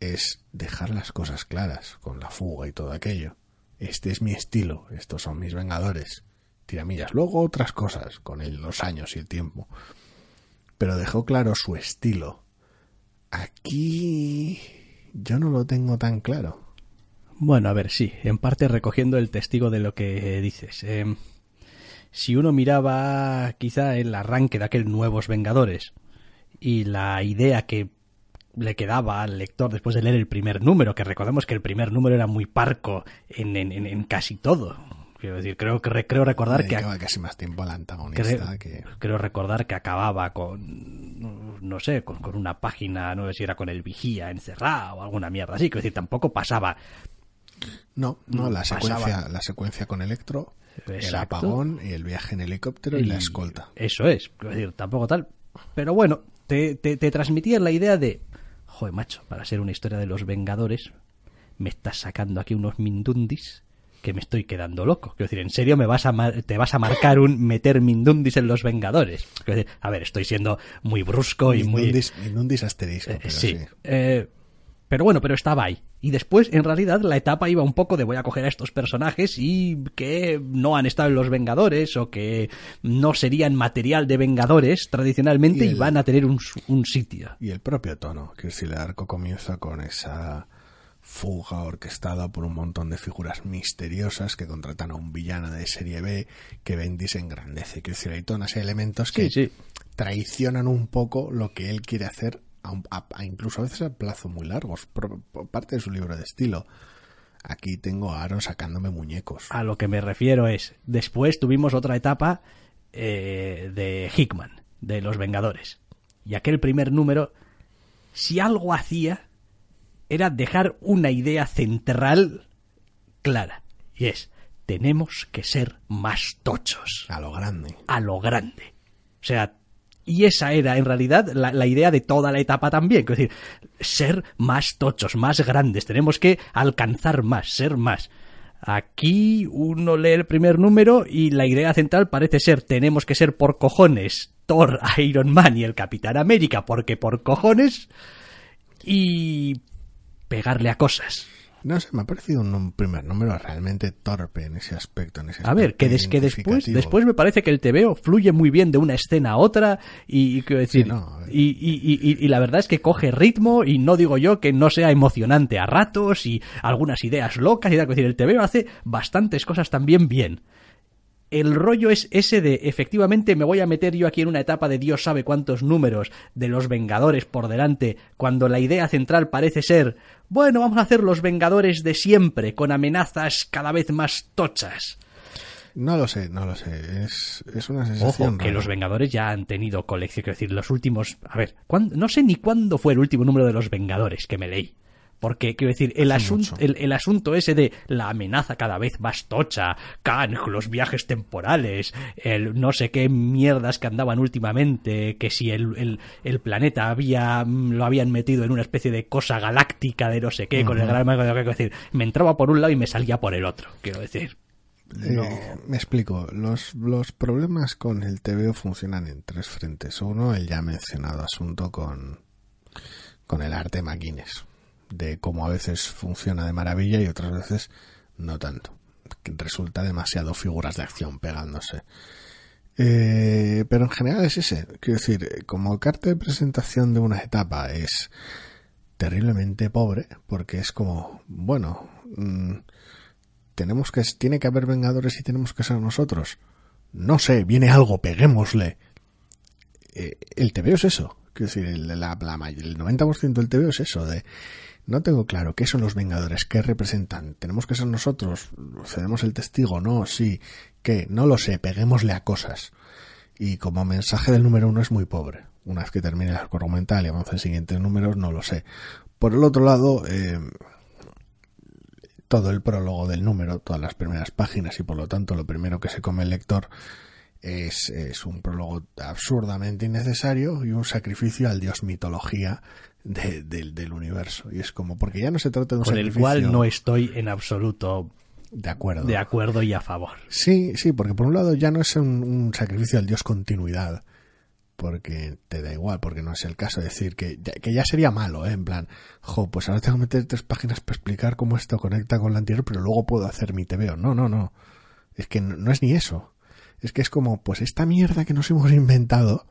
B: es dejar las cosas claras, con la fuga y todo aquello. Este es mi estilo, estos son mis Vengadores tiramillas. Luego otras cosas con los años y el tiempo. Pero dejó claro su estilo. Aquí yo no lo tengo tan claro.
A: Bueno, a ver, sí, en parte recogiendo el testigo de lo que dices. Em, si uno miraba quizá el arranque de aquel Nuevos Vengadores y la idea que le quedaba al lector después de leer el primer número, que recordemos que el primer número era muy parco en, en, en casi todo. Quiero decir, creo que creo recordar que
B: casi más tiempo al antagonista
A: creo, recordar que acababa con no sé, con, una página, no sé si era con el vigía encerrado o alguna mierda así, quiero decir, tampoco pasaba
B: no, no, la secuencia, la secuencia con Electro, el apagón y el viaje en helicóptero y, la escolta.
A: Eso es, quiero decir, tampoco tal. Pero bueno, te, te, te transmitía la idea de, joder, macho, para ser una historia de los Vengadores, me estás sacando aquí unos mindundis que me estoy quedando loco. Quiero decir, ¿en serio me vas a mar- te vas a marcar un meter mindundis en los Vengadores? Quiero decir, a ver, estoy siendo muy brusco y muy...
B: Mindundis, Mindundis asterisco,
A: Eh,
B: pero
A: sí.
B: sí.
A: Eh, pero bueno, pero estaba ahí. Y después, en realidad, la etapa iba un poco de voy a coger a estos personajes y que no han estado en los Vengadores o que no serían material de Vengadores tradicionalmente
B: Y
A: y, van a tener un, un sitio.
B: Y el propio tono, que si el arco comienza con esa fuga orquestada por un montón de figuras misteriosas que contratan a un villano de serie B que Bendis engrandece. Quiero decir, hay serie de elementos que
A: Sí, sí.
B: traicionan un poco lo que él quiere hacer, a a incluso a veces a plazos muy largos, por, por parte de su libro de estilo. Aquí tengo a Aaron sacándome muñecos.
A: A lo que me refiero es, después tuvimos otra etapa eh, de Hickman, de los Vengadores. Y aquel primer número, si algo hacía, era dejar una idea central clara. Y es, tenemos que ser más tochos,
B: A lo grande.
A: a lo grande. O sea, y esa era en realidad la, idea de toda la etapa también. Es decir, ser más tochos, más grandes. Tenemos que alcanzar más, ser más. Aquí uno lee el primer número y la idea central parece ser tenemos que ser por cojones Thor, Iron Man y el Capitán América porque por cojones y pegarle a cosas.
B: No sé, me ha parecido un, un primer número realmente torpe en ese aspecto. En ese
A: A ver, que,
B: aspecto
A: des- que después, después me parece que el TVO fluye muy bien de una escena a otra y, y quiero decir,
B: Sí, no,
A: y- y- y la verdad es que coge ritmo y no digo yo que no sea emocionante a ratos y algunas ideas locas y tal. Es decir, el TVO hace bastantes cosas también bien. El rollo es ese de, efectivamente, me voy a meter yo aquí en una etapa de Dios sabe cuántos números de los Vengadores por delante, cuando la idea central parece ser, bueno, vamos a hacer los Vengadores de siempre, con amenazas cada vez más tochas.
B: No lo sé, no lo sé. Es, es una sensación.
A: Ojo, que
B: rara.
A: los Vengadores ya han tenido colección, quiero decir, los últimos... A ver, ¿cuándo- no sé ni cuándo fue el último número de los Vengadores que me leí. Porque, quiero decir, el, asunto, el, el asunto ese de la amenaza cada vez más tocha, Kang, los viajes temporales, el no sé qué mierdas que andaban últimamente, que si el, el, el planeta había mm, lo habían metido en una especie de cosa galáctica de no sé qué, con el gran... Quiero decir, me entraba por un lado y me salía por el otro, quiero decir.
B: Eh,
A: No.
B: me explico. Los, los problemas con el TVO funcionan en tres frentes. Uno, el ya mencionado asunto con, con el arte maquines. De cómo a veces funciona de maravilla y otras veces no tanto. Resulta demasiado figuras de acción pegándose. Eh, pero en general es ese. Quiero decir, como carta de presentación de una etapa es terriblemente pobre, porque es como, bueno, mm, tenemos que tiene que haber vengadores y tenemos que ser nosotros. No sé, viene algo, peguémosle. Eh, el TVO es eso. Quiero decir, el, la, la el 90% del TVO es eso, de no tengo claro qué son los vengadores, qué representan. Tenemos que ser nosotros, cedemos el testigo, no, sí, que no lo sé, peguémosle a cosas. Y como mensaje del número uno es muy pobre. Una vez que termine el arco argumental y avance en siguientes números, no lo sé. Por el otro lado, eh, todo el prólogo del número, todas las primeras páginas y por lo tanto lo primero que se come el lector es, es un prólogo absurdamente innecesario y un sacrificio al dios mitología de- del- del universo. Y es como, porque ya no se trata de un
A: Con el
B: sacrificio
A: cual no estoy en absoluto
B: de acuerdo.
A: de acuerdo y a favor.
B: Sí, sí, porque por un lado ya no es un, un sacrificio al dios continuidad, porque te da igual, porque no es el caso de decir que ya, que ya sería malo, ¿eh? en plan, jo, pues ahora tengo que meter tres páginas para explicar cómo esto conecta con la anterior, pero luego puedo hacer mi TVO. No, no, no. Es que no, no es ni eso. Es que es como, pues esta mierda que nos hemos inventado,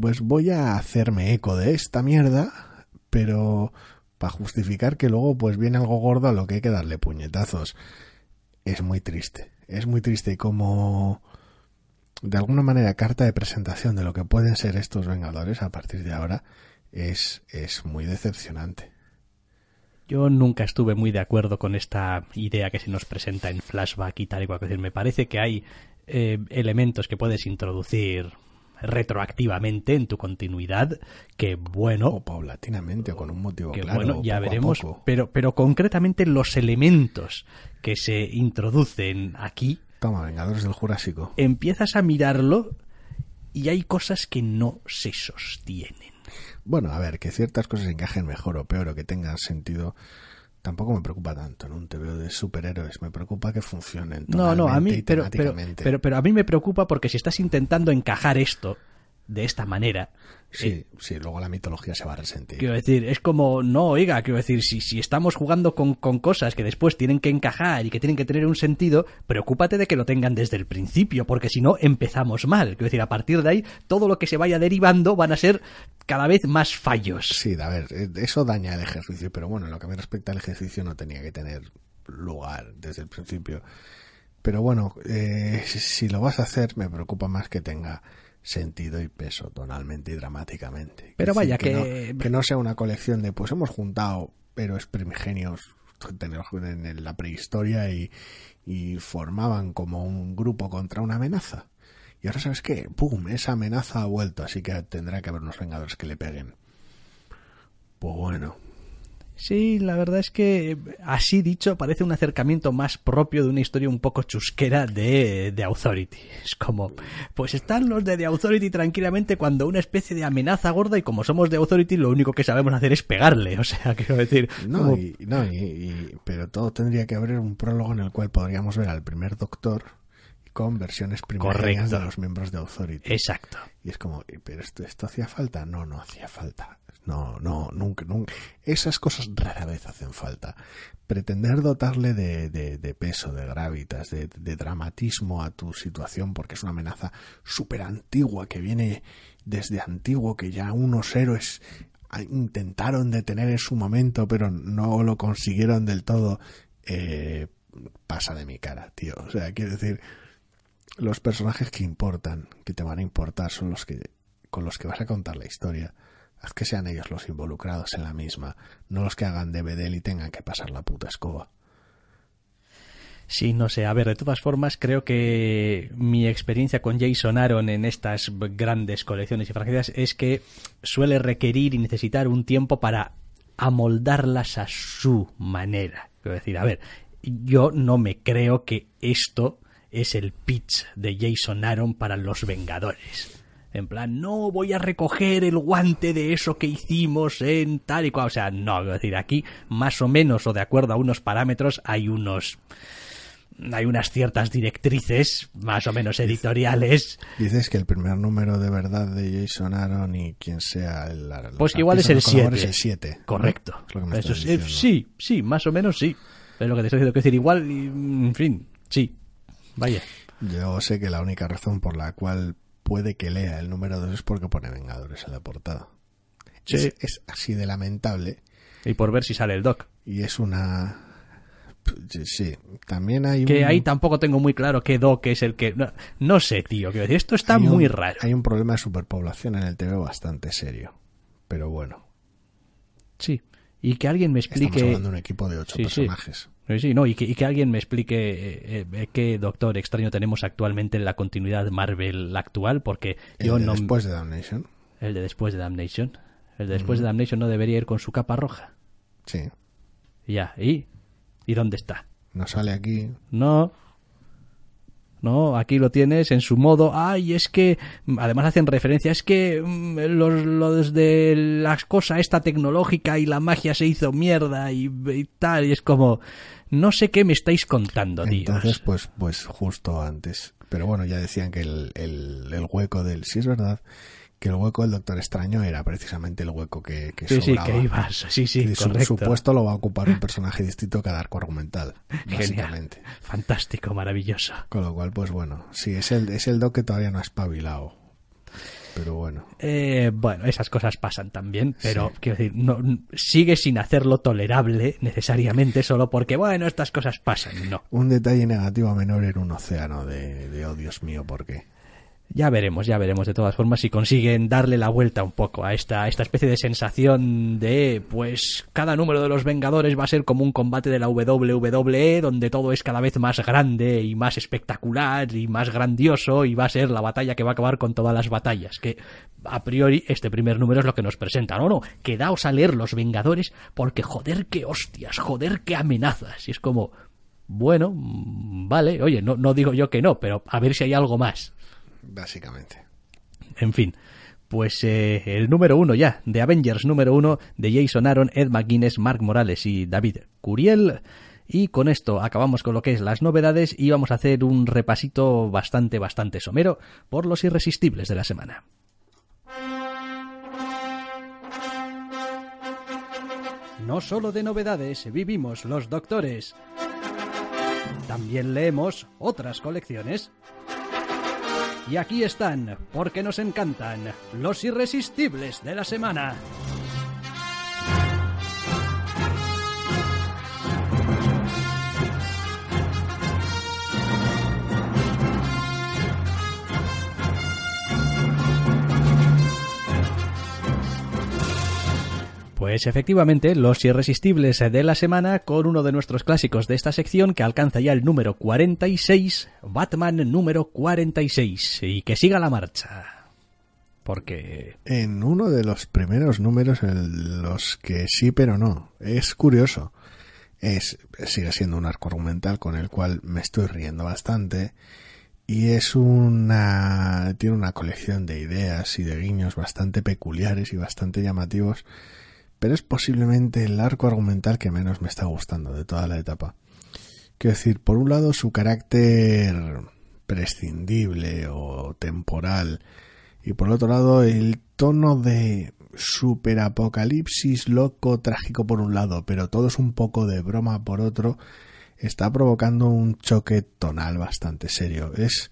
B: pues voy a hacerme eco de esta mierda, pero para justificar que luego pues viene algo gordo a lo que hay que darle puñetazos. Es muy triste. Es muy triste y como de alguna manera carta de presentación de lo que pueden ser estos Vengadores a partir de ahora es, es muy decepcionante.
A: Yo nunca estuve muy de acuerdo con esta idea que se nos presenta en flashback y tal y cual. Me parece que hay eh, elementos que puedes introducir retroactivamente en tu continuidad que bueno
B: O paulatinamente o con un motivo
A: que
B: claro.
A: bueno, ya veremos, pero pero concretamente los elementos que se introducen aquí
B: Toma, Vengadores del Jurásico.
A: empiezas a mirarlo y hay cosas que no se sostienen.
B: Bueno, a ver, que ciertas cosas encajen mejor o peor o que tengan sentido, tampoco me preocupa tanto en un TVO de superhéroes. Me preocupa que funcionen.
A: No, no, a mí, pero, pero, pero, pero a mí me preocupa porque si estás intentando encajar esto de esta manera,
B: Sí, sí, luego la mitología se va a resentir.
A: Quiero decir, es como, no, oiga, quiero decir, si, si estamos jugando con, con cosas que después tienen que encajar y que tienen que tener un sentido, preocúpate de que lo tengan desde el principio, porque si no, empezamos mal. Quiero decir, a partir de ahí, todo lo que se vaya derivando van a ser cada vez más fallos.
B: Sí, a ver, eh, eso daña el ejercicio, pero bueno, en lo que me respecta al ejercicio no tenía que tener lugar desde el principio. Pero bueno, eh, si lo vas a hacer, me preocupa más que tenga sentido y peso tonalmente y dramáticamente.
A: Pero vaya,
B: decir,
A: que-
B: no, que no sea una colección de, pues hemos juntado héroes primigenios en en la prehistoria y, y formaban como un grupo contra una amenaza. Y ahora, ¿sabes qué? ¡Pum! Esa amenaza ha vuelto, así que tendrá que haber unos vengadores que le peguen. Pues bueno,
A: Sí, la verdad es que así dicho parece un acercamiento más propio de una historia un poco chusquera de, de Authority. Es como, pues están los de The Authority tranquilamente cuando una especie de amenaza gorda y como somos de Authority lo único que sabemos hacer es pegarle. O sea, quiero decir,
B: No,
A: como-
B: y, no y, y- pero todo tendría que haber un prólogo en el cual podríamos ver al primer doctor con versiones
A: Correcto.
B: de los miembros de Authority.
A: exacto.
B: Y es como, "Eh, ¿pero esto, esto hacía falta? No, no hacía falta. No, no, nunca, nunca. Esas cosas rara vez hacen falta. Pretender dotarle de, de, peso, de gravitas, de, de dramatismo a tu situación, porque es una amenaza súper antigua que viene desde antiguo, que ya unos héroes intentaron detener en su momento, pero no lo consiguieron del todo, eh, pasa de mi cara, tío. O sea, quiero decir, los personajes que importan, que te van a importar, son los que con los que vas a contar la historia. Haz que sean ellos los involucrados en la misma, no los que hagan de bedel y tengan que pasar la puta escoba.
A: Sí, no sé. A ver, de todas formas, creo que mi experiencia con Jason Aaron en estas grandes colecciones y franquicias es que suele requerir y necesitar un tiempo para amoldarlas a su manera. Quiero decir, a ver, yo no me creo que esto es el pitch de Jason Aaron para los Vengadores. En plan, no voy a recoger el guante de eso que hicimos en tal y cual. O sea, no, quiero decir, aquí más o menos o de acuerdo a unos parámetros hay unos hay unas ciertas directrices más o menos editoriales.
B: Dices que el primer número de verdad de Jason Aaron y quien sea el el
A: Pues que igual es el
B: artista no colabora
A: 7.
B: es el 7.
A: Correcto.
B: Es que
A: Eso sí, eh, sí, sí, más o menos sí. Es lo que te estoy diciendo. Quiero decir, igual, y, en fin, sí. Vaya.
B: Yo sé que la única razón por la cual puede que lea el número 2 es porque pone Vengadores en la portada.
A: Sí.
B: Es, es así de lamentable
A: Y por ver si sale el doc.
B: y es una... Sí, también hay
A: Que
B: un...
A: ahí tampoco tengo muy claro qué doc es el que... No, no sé, tío. Quiero decir, esto está
B: hay un-
A: muy raro.
B: Hay un problema de superpoblación en el TV bastante serio. Pero bueno,
A: Sí. Y que alguien me
B: estamos
A: explique...
B: hablando de un equipo de ocho
A: sí.
B: personajes.
A: Sí, sí, no, y que, y que alguien me explique eh, eh, qué Doctor Extraño tenemos actualmente en la continuidad Marvel actual, porque
B: El
A: yo
B: de
A: no...
B: Después de Damnation.
A: El de después de Damnation. El de después de Damnation no debería ir con su capa roja.
B: Sí.
A: Ya, ¿y? ¿Y dónde está?
B: No sale aquí.
A: No. No, aquí lo tienes en su modo. Ay, es que. Además hacen referencia. Es que mm, los, los de las cosas, esta tecnológica y la magia se hizo mierda y, tal. Y es como. No sé qué me estáis contando, tíos.
B: Entonces, pues, pues justo antes. Pero bueno, ya decían que el, el hueco del... Sí, es verdad que el hueco del Doctor Extraño era precisamente el hueco que, que
A: Sí, sí,
B: sobraba.
A: que ibas. Sí, sí,
B: Y su,
A: correcto.
B: su puesto lo va a ocupar un personaje distinto cada arco argumental,
A: Genial.
B: básicamente.
A: Fantástico, maravilloso.
B: Con lo cual, pues bueno, sí, es el, es el Doc que todavía no ha espabilado. Pero bueno,
A: Eh, bueno, esas cosas pasan también, pero
B: Sí.
A: quiero decir, no, sigue sin hacerlo tolerable necesariamente solo porque, bueno, estas cosas pasan. No,
B: un detalle negativo menor en un océano de, de oh Dios mío, ¿por qué?
A: Ya veremos, ya veremos de todas formas si consiguen darle la vuelta un poco a esta, a esta especie de sensación de, pues, cada número de los Vengadores va a ser como un combate de la WWE donde todo es cada vez más grande y más espectacular y más grandioso y va a ser la batalla que va a acabar con todas las batallas, que a priori este primer número es lo que nos presenta. No, no, quedaos a leer los Vengadores porque joder qué hostias, joder qué amenazas. Y es como, bueno, mm, vale, oye, no, no digo yo que no, pero a ver si hay algo más.
B: Básicamente.
A: En fin, pues eh, el número uno ya, de Avengers número uno, de Jason Aaron, Ed McGuinness, Mark Morales y David Curiel. Y con esto acabamos con lo que es las novedades y vamos a hacer un repasito bastante, bastante somero por los irresistibles de la semana. No solo de novedades vivimos los doctores, también leemos otras colecciones. Y aquí están, porque nos encantan, los irresistibles de la semana. Pues efectivamente, los irresistibles de la semana con uno de nuestros clásicos de esta sección que alcanza ya el número 46, Batman número 46, y que siga la marcha. Porque...
B: En uno de los primeros números en los que sí pero no, es curioso. Es, sigue siendo un arco argumental con el cual me estoy riendo bastante y es una tiene una colección de ideas y de guiños bastante peculiares y bastante llamativos pero es posiblemente el arco argumental que menos me está gustando de toda la etapa. Quiero decir, por un lado su carácter prescindible o temporal y por otro lado el tono de superapocalipsis loco trágico por un lado, pero todo es un poco de broma por otro, está provocando un choque tonal bastante serio. Es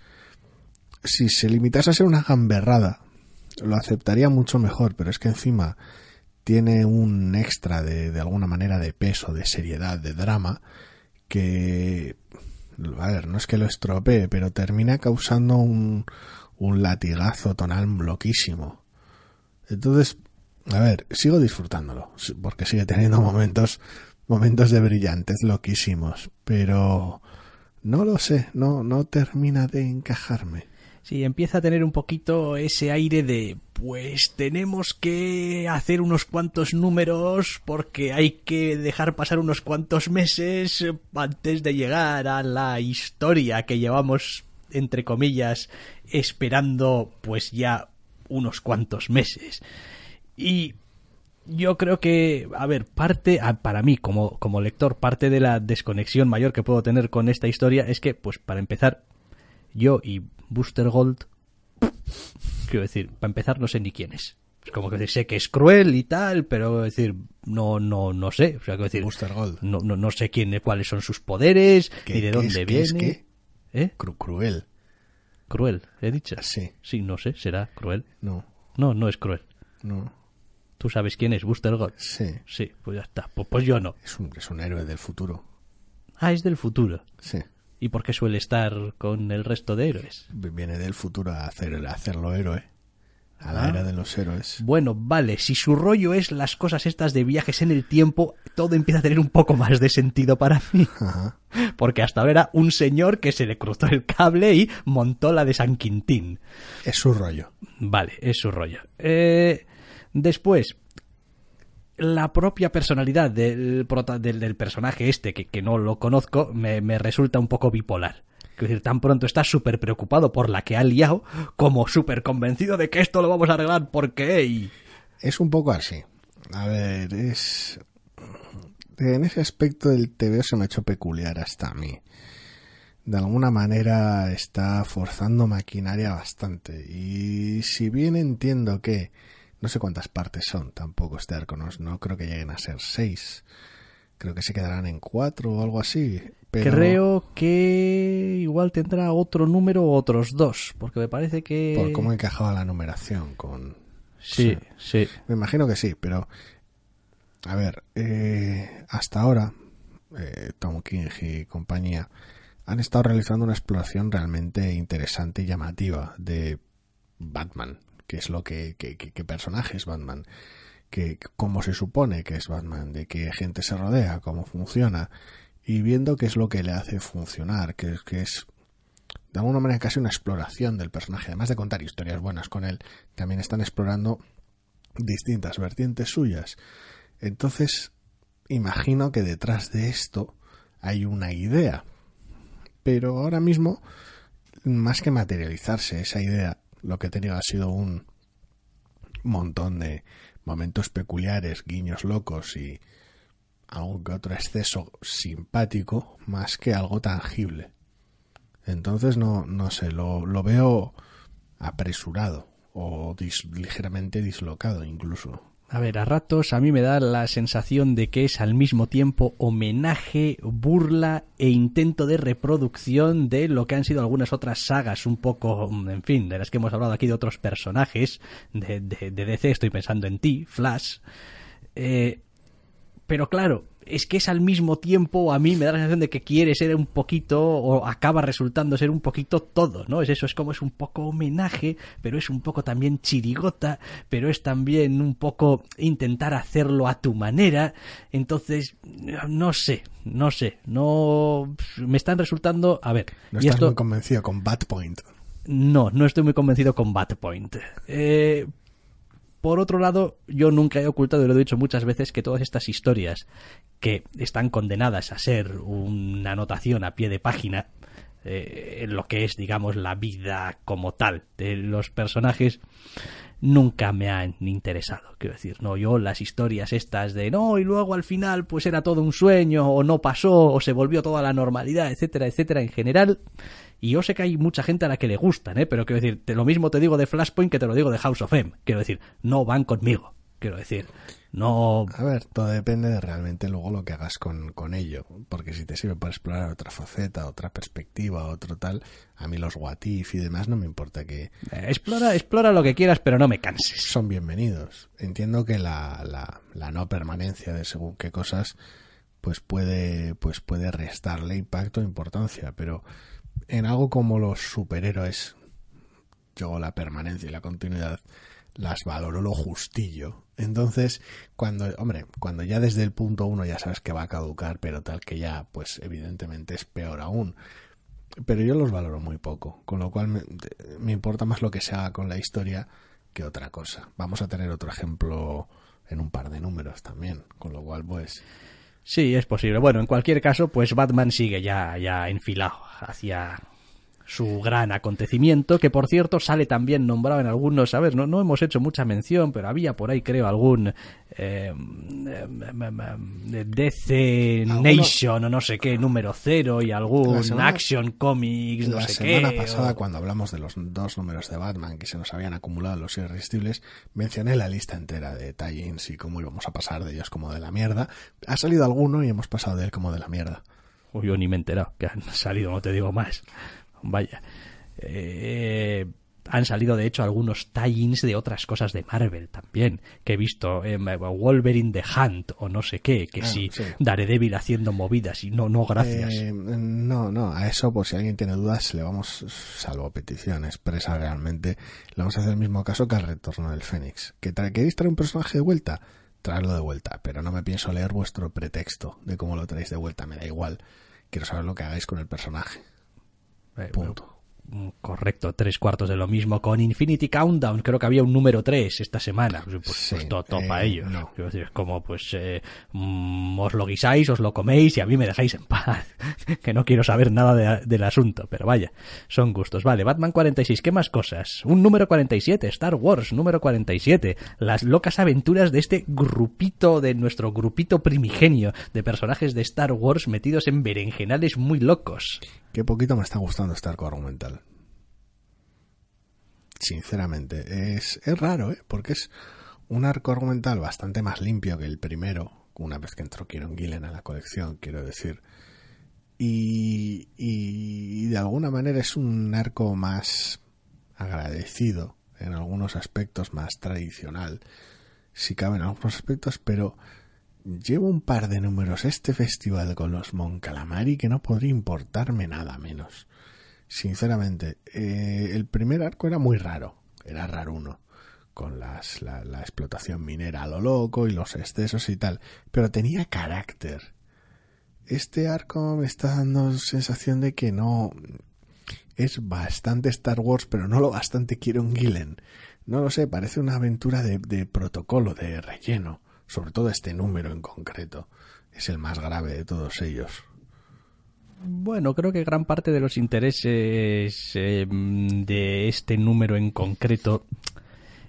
B: si se limitase a ser una gamberrada, lo aceptaría mucho mejor, pero es que encima tiene un extra de, de alguna manera de peso, de seriedad, de drama, que, a ver, no es que lo estropee, pero termina causando un, un latigazo tonal loquísimo. Entonces, a ver, sigo disfrutándolo, porque sigue teniendo momentos, momentos de brillantes loquísimos, pero no lo sé, no, no termina de encajarme.
A: Sí, empieza a tener un poquito ese aire de, pues tenemos que hacer unos cuantos números porque hay que dejar pasar unos cuantos meses antes de llegar a la historia que llevamos, entre comillas, esperando pues ya unos cuantos meses. Y yo creo que, a ver, parte, para mí como, como lector, parte de la desconexión mayor que puedo tener con esta historia es que, pues para empezar, yo y Booster Gold, quiero decir, para empezar no sé ni quién es. Como que sé que es cruel y tal, pero decir, no, no, no sé. O sea, decir,
B: Booster Gold.
A: No, no, no sé quién, cuáles son sus poderes, ni de dónde viene.
B: ¿Eh? cruel.
A: Cruel, he dicho.
B: Sí.
A: Sí, no sé, será cruel.
B: No.
A: No, no es cruel.
B: No.
A: ¿Tú sabes quién es Booster Gold?
B: Sí.
A: Sí, pues ya está. Pues, pues yo no.
B: Es un, es un héroe del futuro.
A: Ah, es del futuro.
B: Sí.
A: ¿Y por qué suele estar con el resto de héroes?
B: Viene del futuro a, hacer, a hacerlo héroe. A la
A: Ah.
B: era de los héroes.
A: Bueno, vale, si su rollo es las cosas estas de viajes en el tiempo, todo empieza a tener un poco más de sentido para mí.
B: Ajá.
A: Porque hasta ahora era un señor que se le cruzó el cable y montó la de San Quintín.
B: Es su rollo.
A: Vale, es su rollo. Eh, después, la propia personalidad del, del, del personaje este, que, que no lo conozco, me, me resulta un poco bipolar. Es decir, tan pronto está súper preocupado por la que ha liado, como súper convencido de que esto lo vamos a arreglar porque... ey,
B: Es un poco así. A ver, es... En ese aspecto el TVO se me ha hecho peculiar hasta a mí. De alguna manera está forzando maquinaria bastante. Y si bien entiendo que... No sé cuántas partes son tampoco este arco, no, no creo que lleguen a ser seis. Creo que se quedarán en cuatro o algo así. Pero...
A: Creo que igual tendrá otro número o otros dos, porque me parece que...
B: Por cómo encajaba la numeración con...
A: Sí, sí.
B: Me imagino que sí, pero a ver, eh, hasta ahora eh, Tom King y compañía han estado realizando una exploración realmente interesante y llamativa de Batman, que es lo que, que- qué personaje es Batman, que cómo se supone que es Batman, de qué gente se rodea, cómo funciona y viendo qué es lo que le hace funcionar, que, que es de alguna manera casi una exploración del personaje, además de contar historias buenas con él, también están explorando distintas vertientes suyas. Entonces, imagino que detrás de esto hay una idea. Pero ahora mismo, más que materializarse esa idea, lo que he tenido ha sido un montón de momentos peculiares, guiños locos y algún que otro exceso simpático más que algo tangible. Entonces no, no sé, lo, lo veo apresurado o ligeramente dislocado incluso.
A: A ver, a ratos a mí me da la sensación de que es al mismo tiempo homenaje, burla e intento de reproducción de lo que han sido algunas otras sagas un poco, en fin, de las que hemos hablado aquí de otros personajes de, de, de DC, estoy pensando en ti, Flash. Eh, pero claro, es que es al mismo tiempo, a mí me da la sensación de que quiere ser un poquito, o acaba resultando ser un poquito todo, ¿no? Es eso, es como es un poco homenaje, pero es un poco también chirigota, pero es también un poco intentar hacerlo a tu manera. Entonces, no sé, no sé, no. Me están resultando. A ver.
B: No estás muy convencido con Bad Point.
A: No, no estoy muy convencido con Bad Point. Eh, por otro lado, yo nunca he ocultado, y lo he dicho muchas veces, que todas estas historias que están condenadas a ser una anotación a pie de página, eh, en lo que es, digamos, la vida como tal de los personajes, nunca me han interesado. Quiero decir, no, yo las historias estas de no, y luego al final pues era todo un sueño, o no pasó, o se volvió toda la normalidad, etcétera, etcétera, en general, y yo sé que hay mucha gente a la que le gustan, ¿eh? Pero quiero decir, te, lo mismo te digo de Flashpoint que te lo digo de House of M. Quiero decir, no van conmigo. Quiero decir, no...
B: A ver, todo depende de realmente luego lo que hagas con, con ello. Porque si te sirve para explorar otra faceta, otra perspectiva, otro tal, a mí los what y demás no me importa que...
A: Eh, explora, explora lo que quieras, pero no me canses.
B: Son bienvenidos. Entiendo que la, la, la no permanencia de según qué cosas pues puede, pues puede restarle impacto e importancia, pero en algo como los superhéroes, yo la permanencia y la continuidad las valoro lo justillo. Entonces, cuando, hombre, cuando ya desde el punto uno ya sabes que va a caducar, pero tal que ya, pues evidentemente es peor aún. Pero yo los valoro muy poco, con lo cual me, me importa más lo que se haga con la historia que otra cosa. Vamos a tener otro ejemplo en un par de números también, con lo cual, pues.
A: Sí, es posible. Bueno, en cualquier caso, pues Batman sigue ya, ya enfilado hacia su gran acontecimiento, que por cierto sale también nombrado en algunos, ver, no, no hemos hecho mucha mención, pero había por ahí creo algún eh, DC Nation o no sé qué, número cero y algún Action Comics, no
B: la
A: sé
B: qué. La semana pasada, cuando hablamos de los dos números de Batman que se nos habían acumulado los irresistibles, mencioné la lista entera de tie-ins y cómo íbamos a pasar de ellos como de la mierda. Ha salido alguno y hemos pasado de él como de la mierda.
A: yo ni me he enterado que han salido, no te digo más. Vaya. Eh, han salido de hecho algunos tie-ins de otras cosas de Marvel también que he visto eh, Wolverine the Hunt o no sé qué que ah, si daré débil haciendo movidas y no no gracias.
B: Eh, no no a eso por si alguien tiene dudas le vamos salvo petición expresa realmente le vamos a hacer el mismo caso que al retorno del Fénix. Que queréis traer un personaje de vuelta traerlo de vuelta pero no me pienso leer vuestro pretexto de cómo lo traéis de vuelta me da igual. Quiero saber lo que hagáis con el personaje
A: Punto. Mm, correcto, tres cuartos de lo mismo con Infinity Countdown. Creo que había un número tres esta semana. Pues, pues, pues todo, para eh, ellos. Es como, pues, eh, mm, os lo guisáis, os lo coméis y a mí me dejáis en paz. que no quiero saber nada del asunto. Pero vaya, son gustos. Vale, Batman 46, ¿qué más cosas? Un número 47, Star Wars, número 47. Las locas aventuras de este grupito, de nuestro grupito primigenio de personajes de Star Wars metidos en berenjenales muy locos.
B: Qué poquito me está gustando este arco argumental. Sinceramente, es, es raro, ¿eh? Porque es un arco argumental bastante más limpio que el primero, una vez que entró Kieron Gillen a la colección, quiero decir. Y, y de alguna manera es un arco más agradecido, en algunos aspectos más tradicional, si cabe en algunos aspectos, pero Llevo un par de números este festival con los Moncalamari que no podría importarme nada menos. Sinceramente, eh, el primer arco era muy raro, era raro uno, con las, la, la explotación minera a lo loco y los excesos y tal, pero tenía carácter. Este arco me está dando sensación de que no, es bastante Star Wars, pero no lo bastante Kieron Gillen. No lo sé, parece una aventura de protocolo, de relleno sobre todo este número en concreto, es el más grave de todos ellos.
A: Bueno, creo que gran parte de los intereses em, de este número en concreto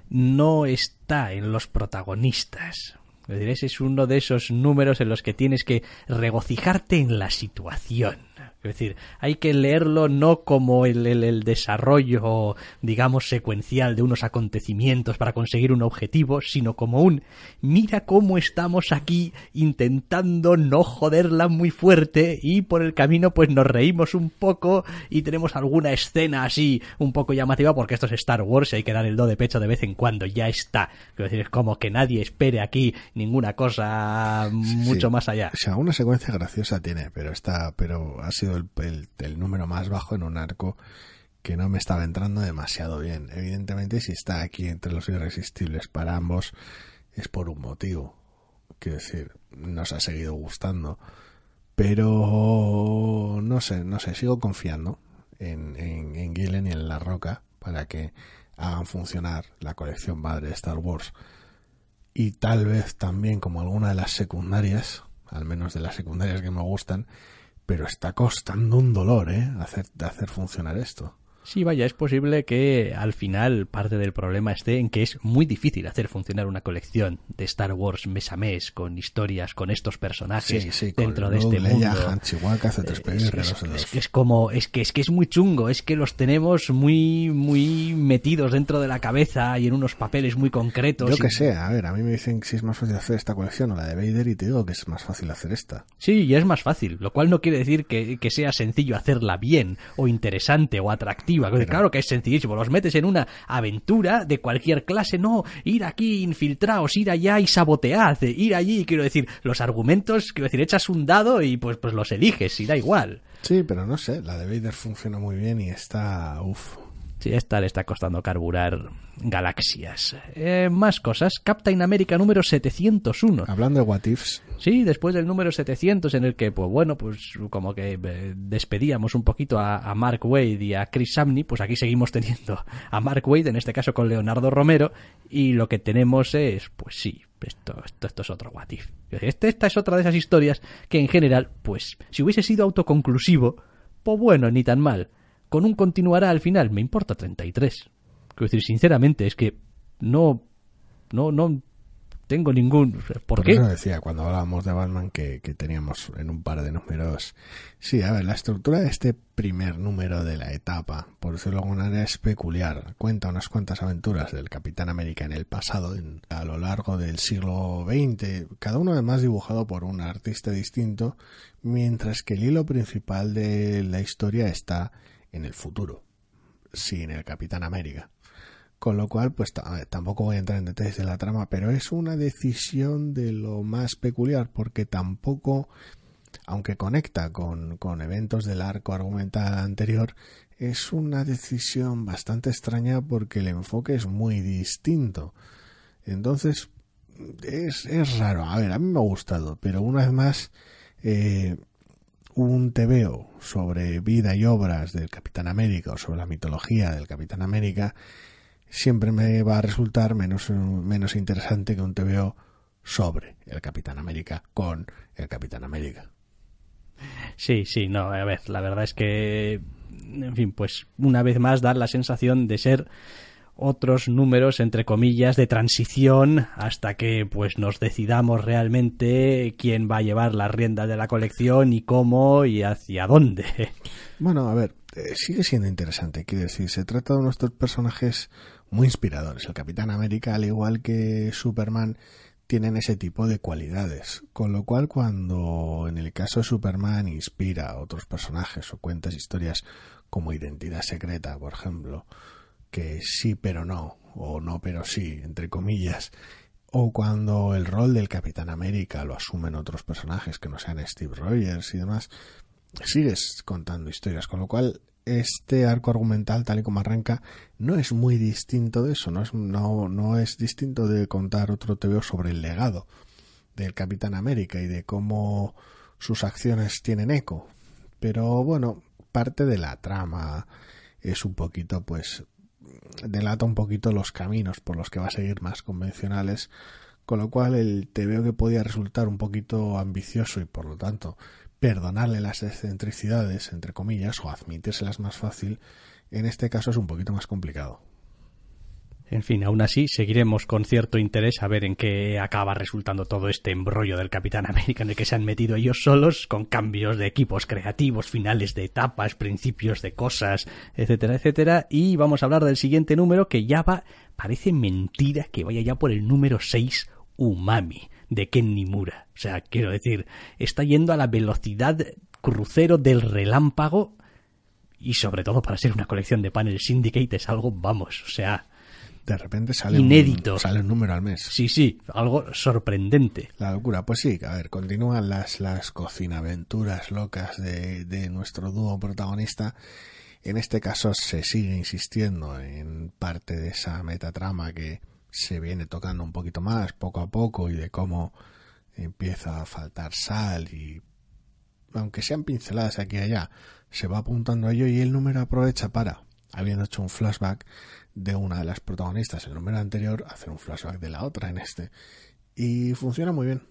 A: no está en los protagonistas. Es uno de esos números en los que tienes que regocijarte en la situación. Es decir, hay que leerlo no como el, el, desarrollo, digamos, secuencial de unos acontecimientos para conseguir un objetivo, sino como un mira cómo estamos aquí intentando no joderla muy fuerte y por el camino pues nos reímos un poco y tenemos alguna escena así un poco llamativa porque esto es Star Wars y hay que dar el do de pecho de vez en cuando, ya está. Es decir, es como que nadie espere aquí ninguna cosa mucho más allá.
B: O sea, una secuencia graciosa tiene, pero está, pero ha sido el, número más bajo en un arco que no me estaba entrando demasiado bien. Evidentemente, si está aquí entre los irresistibles para ambos, es por un motivo. Quiero decir, nos ha seguido gustando. Pero no sé, no sé, sigo confiando en, en, en y en La Roca para que hagan funcionar la colección madre de Star Wars. Y tal vez también como alguna de las secundarias, al menos de las secundarias que me gustan, pero está costando un dolor, ¿eh? Hacer, hacer funcionar esto.
A: Sí, vaya, es posible que al final parte del problema esté en que es muy difícil hacer funcionar una colección de Star Wars mes a mes con historias, con estos personajes dentro de este mundo. es, que es como es que es que es muy chungo, es que los tenemos muy muy metidos dentro de la cabeza y en unos papeles muy concretos.
B: Yo que sé, a ver, a mí me dicen que si es más fácil hacer esta colección o la de Vader y te digo que es más fácil hacer esta.
A: Sí, y es más fácil, lo cual no quiere decir que, que sea sencillo hacerla bien o interesante o atractiva Claro que es sencillísimo. Los metes en una aventura de cualquier clase. No, ir aquí, infiltraos, ir allá y sabotead. Ir allí, quiero decir, los argumentos, quiero decir, echas un dado y pues, pues los eliges y da igual.
B: Sí, pero no sé, la de Vader funciona muy bien y está, uff,
A: esta le está costando carburar galaxias. Eh, más cosas. Captain America número 701.
B: Hablando de What Ifs.
A: Sí, después del número 700 en el que, pues bueno, pues como que eh, despedíamos un poquito a, Mark Wade y a Chris Samney, pues aquí seguimos teniendo a Mark Wade, en este caso con Leonardo Romero, y lo que tenemos es, pues sí, esto, esto, esto es otro What If. Este, esta es otra de esas historias que en general, pues si hubiese sido autoconclusivo, pues bueno, ni tan mal con un continuará al final, me importa 33. Quiero decir, sinceramente, es que no, no, no tengo ningún... ¿Por,
B: Por
A: qué?
B: Eso decía cuando hablábamos de Batman que, que, teníamos en un par de números. Sí, a ver, la estructura de este primer número de la etapa, por decirlo de alguna manera, es peculiar. Cuenta unas cuantas aventuras del Capitán América en el pasado, en, a lo largo del siglo XX, cada uno además dibujado por un artista distinto, mientras que el hilo principal de la historia está en el futuro, sin el Capitán América. Con lo cual, pues tampoco voy a entrar en detalles de la trama, pero es una decisión de lo más peculiar, porque tampoco, aunque conecta con, con eventos del arco argumental anterior, es una decisión bastante extraña porque el enfoque es muy distinto. Entonces, es, es raro. A ver, a mí me ha gustado, pero una vez más, eh, un TVO sobre vida y obras del Capitán América o sobre la mitología del Capitán América, siempre me va a resultar menos, menos interesante que un TVO sobre el Capitán América con el Capitán América.
A: Sí, sí, no, a ver, la verdad es que, en fin, pues una vez más da la sensación de ser otros números entre comillas de transición hasta que pues nos decidamos realmente quién va a llevar las riendas de la colección y cómo y hacia dónde.
B: Bueno, a ver, eh, sigue siendo interesante, quiero decir, se trata de nuestros personajes muy inspiradores. El Capitán América, al igual que Superman, tienen ese tipo de cualidades, con lo cual cuando en el caso de Superman inspira a otros personajes o cuentas historias como Identidad Secreta, por ejemplo, que sí pero no, o no pero sí, entre comillas, o cuando el rol del Capitán América lo asumen otros personajes que no sean Steve Rogers y demás, sigues contando historias, con lo cual este arco argumental, tal y como arranca, no es muy distinto de eso, no es, no, no es distinto de contar otro TVO sobre el legado del Capitán América y de cómo sus acciones tienen eco. Pero bueno, parte de la trama es un poquito, pues, delata un poquito los caminos por los que va a seguir más convencionales, con lo cual el veo que podía resultar un poquito ambicioso y por lo tanto perdonarle las excentricidades, entre comillas, o admitírselas más fácil, en este caso es un poquito más complicado.
A: En fin, aún así seguiremos con cierto interés a ver en qué acaba resultando todo este embrollo del Capitán América en el que se han metido ellos solos con cambios de equipos creativos, finales de etapas, principios de cosas, etcétera, etcétera. Y vamos a hablar del siguiente número que ya va, parece mentira que vaya ya por el número 6, Umami, de Ken Nimura. O sea, quiero decir, está yendo a la velocidad crucero del relámpago y sobre todo para ser una colección de paneles Syndicate es algo, vamos, o sea,
B: de repente sale
A: Inédito.
B: Un, sale un número al mes.
A: Sí, sí, algo sorprendente.
B: La locura, pues sí, a ver, continúan las, las cocinaventuras locas de, de nuestro dúo protagonista. En este caso se sigue insistiendo en parte de esa metatrama que se viene tocando un poquito más poco a poco y de cómo empieza a faltar sal y aunque sean pinceladas aquí y allá, se va apuntando a ello y el número aprovecha para, habiendo hecho un flashback, de una de las protagonistas en el número anterior, hacer un flashback de la otra en este. Y funciona muy bien,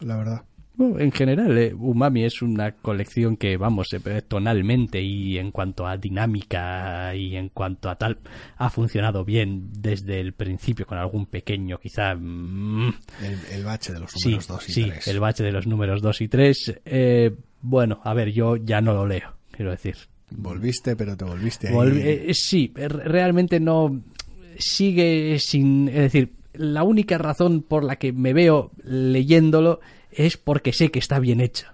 B: la verdad.
A: en general, eh, Umami es una colección que, vamos, tonalmente y en cuanto a dinámica y en cuanto a tal, ha funcionado bien desde el principio, con algún pequeño, quizá.
B: Mm, el, bache de los números 2 y 3.
A: Sí, el bache de los números 2 y 3. Eh, bueno, a ver, yo ya no lo leo, quiero decir.
B: Volviste, pero te volviste ahí.
A: Eh, sí, realmente no sigue sin... Es decir, la única razón por la que me veo leyéndolo es porque sé que está bien hecho.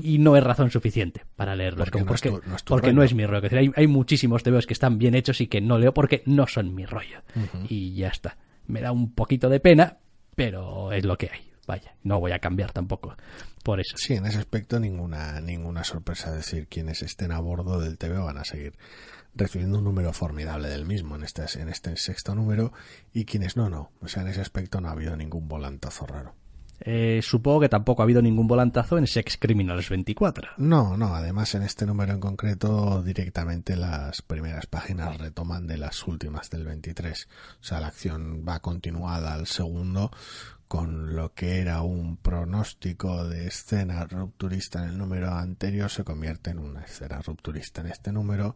A: Y no es razón suficiente para leerlo. Porque, no, es porque no es mi rollo. hay, hay, muchísimos TVOs que están bien hechos y que no leo porque no son mi rollo. Y ya está. Me da un poquito de pena, pero es lo que hay. Vaya, no voy a cambiar tampoco por eso.
B: Sí, en ese aspecto ninguna, ninguna sorpresa. decir, quienes estén a bordo del TV van a seguir recibiendo un número formidable del mismo en este, en este sexto número y quienes no, no. O sea, en ese aspecto no ha habido ningún volantazo raro.
A: Eh, supongo que tampoco ha habido ningún volantazo en Sex Criminals 24.
B: No, no, además en este número en concreto directamente las primeras páginas retoman de las últimas del 23. O sea, la acción va continuada al segundo con lo que era un pronóstico de escena rupturista en el número anterior se convierte en una escena rupturista en este número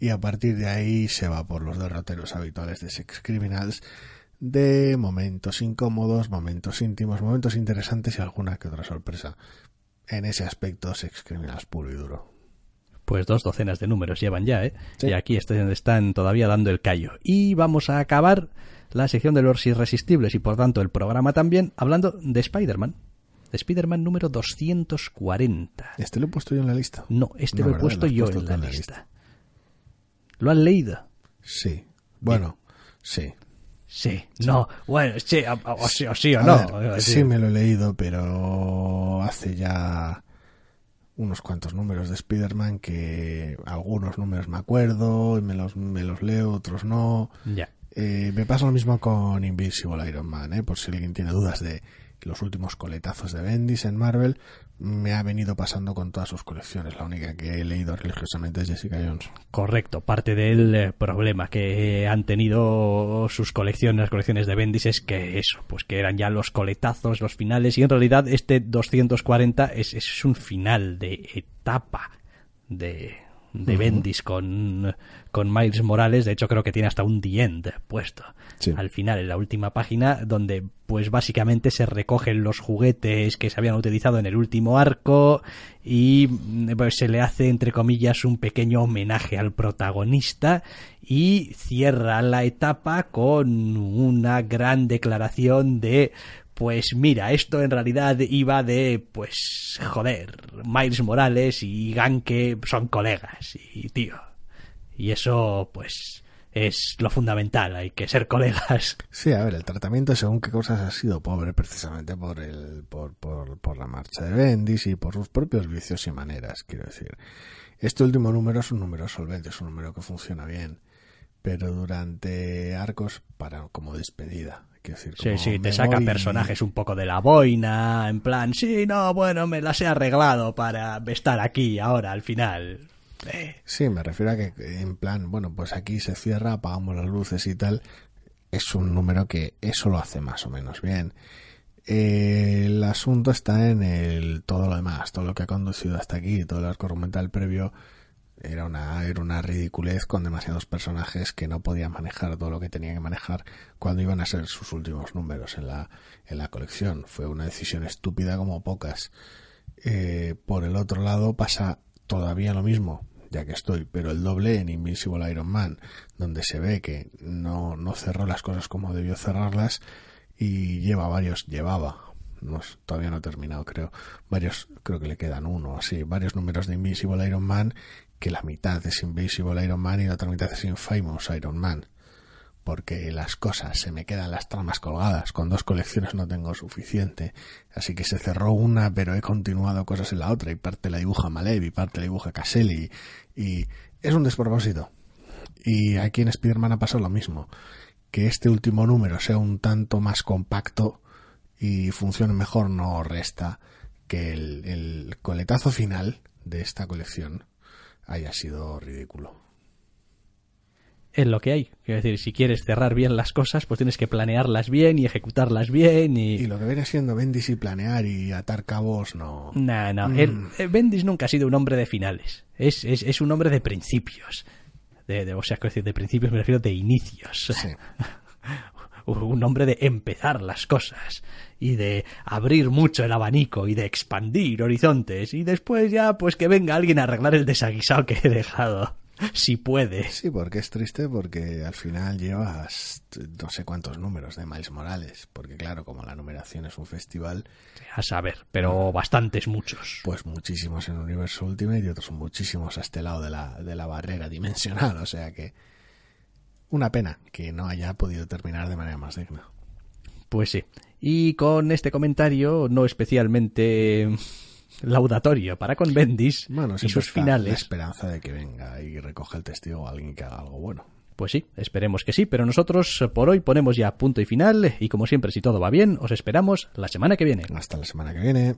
B: y a partir de ahí se va por los derroteros habituales de Sex Criminals de momentos incómodos, momentos íntimos, momentos interesantes y alguna que otra sorpresa. En ese aspecto Sex Criminals puro y duro.
A: Pues dos docenas de números llevan ya, ¿eh? Y aquí están todavía dando el callo. Y vamos a acabar la sección de los irresistibles y por tanto el programa también, hablando de Spider-Man. De Spider-Man número 240.
B: ¿Este lo he puesto yo en la lista?
A: No, este lo he puesto yo en la, lista. ¿Lo han leído?
B: Sí. Bueno, sí.
A: Sí, no, bueno, sí, o, sí, o, sí o no.
B: sí, me lo he leído, pero hace ya unos cuantos números de Spider-Man que algunos números me acuerdo y me los, me los leo, otros no.
A: Ya.
B: Eh, me pasa lo mismo con Invisible Iron Man, ¿eh? por si alguien tiene dudas de los últimos coletazos de Bendis en Marvel, me ha venido pasando con todas sus colecciones. La única que he leído religiosamente es Jessica Jones.
A: Correcto. Parte del eh, problema que han tenido sus colecciones, las colecciones de Bendis, es que eso, pues que eran ya los coletazos, los finales, y en realidad este 240 es, es un final de etapa de, de Bendis con, con Miles Morales. De hecho, creo que tiene hasta un The End puesto al final, en la última página, donde pues básicamente se recogen los juguetes que se habían utilizado en el último arco y pues, se le hace, entre comillas, un pequeño homenaje al protagonista y cierra la etapa con una gran declaración de pues mira, esto en realidad iba de, pues, joder, Miles Morales y Ganke son colegas y tío. Y eso, pues, es lo fundamental, hay que ser colegas.
B: Sí, a ver, el tratamiento según qué cosas ha sido pobre precisamente por el por, por, por la marcha de Bendis y por sus propios vicios y maneras, quiero decir. Este último número es un número solvente, es un número que funciona bien, pero durante arcos para como despedida
A: sí, sí, te saca personajes un poco de la boina, en plan, sí, no, bueno, me las he arreglado para estar aquí ahora al final.
B: Eh. Sí, me refiero a que en plan, bueno, pues aquí se cierra, apagamos las luces y tal. Es un número que eso lo hace más o menos bien. el asunto está en el todo lo demás, todo lo que ha conducido hasta aquí, todo el arco argumental previo Era una, era una ridiculez con demasiados personajes que no podían manejar todo lo que tenían que manejar cuando iban a ser sus últimos números en la, en la colección. Fue una decisión estúpida como pocas. Eh, por el otro lado pasa todavía lo mismo, ya que estoy, pero el doble en Invincible Iron Man, donde se ve que no, no cerró las cosas como debió cerrarlas y lleva varios, llevaba, no, todavía no ha terminado creo, varios, creo que le quedan uno, así, varios números de Invincible Iron Man que la mitad es Invisible Iron Man y la otra mitad es Infamous Iron Man. Porque las cosas se me quedan las tramas colgadas. Con dos colecciones no tengo suficiente. Así que se cerró una, pero he continuado cosas en la otra. Y parte la dibuja Malev y parte la dibuja Caselli. Y es un despropósito. Y aquí en Spider-Man ha pasado lo mismo. Que este último número sea un tanto más compacto y funcione mejor no resta que el, el coletazo final de esta colección haya sido ridículo.
A: Es lo que hay. Quiero decir, si quieres cerrar bien las cosas, pues tienes que planearlas bien y ejecutarlas bien. Y,
B: y lo que viene siendo Bendis y planear y atar cabos, no.
A: No, no. Mm. Eh, Bendis nunca ha sido un hombre de finales. Es, es, es un hombre de principios. De, de, o sea, decir, de principios me refiero de inicios.
B: Sí.
A: un hombre de empezar las cosas y de abrir mucho el abanico y de expandir horizontes y después ya pues que venga alguien a arreglar el desaguisado que he dejado si puede.
B: Sí, porque es triste porque al final llevas no sé cuántos números de Miles Morales, porque claro, como la numeración es un festival...
A: A saber, pero bastantes muchos.
B: Pues muchísimos en Universo Ultimate y otros muchísimos a este lado de la, de la barrera dimensional, o sea que una pena que no haya podido terminar de manera más digna.
A: Pues sí. Y con este comentario, no especialmente laudatorio para con Bendis
B: bueno,
A: y sus finales.
B: La esperanza de que venga y recoja el testigo alguien que haga algo bueno.
A: Pues sí, esperemos que sí, pero nosotros por hoy ponemos ya punto y final y como siempre si todo va bien, os esperamos la semana que viene.
B: Hasta la semana que viene.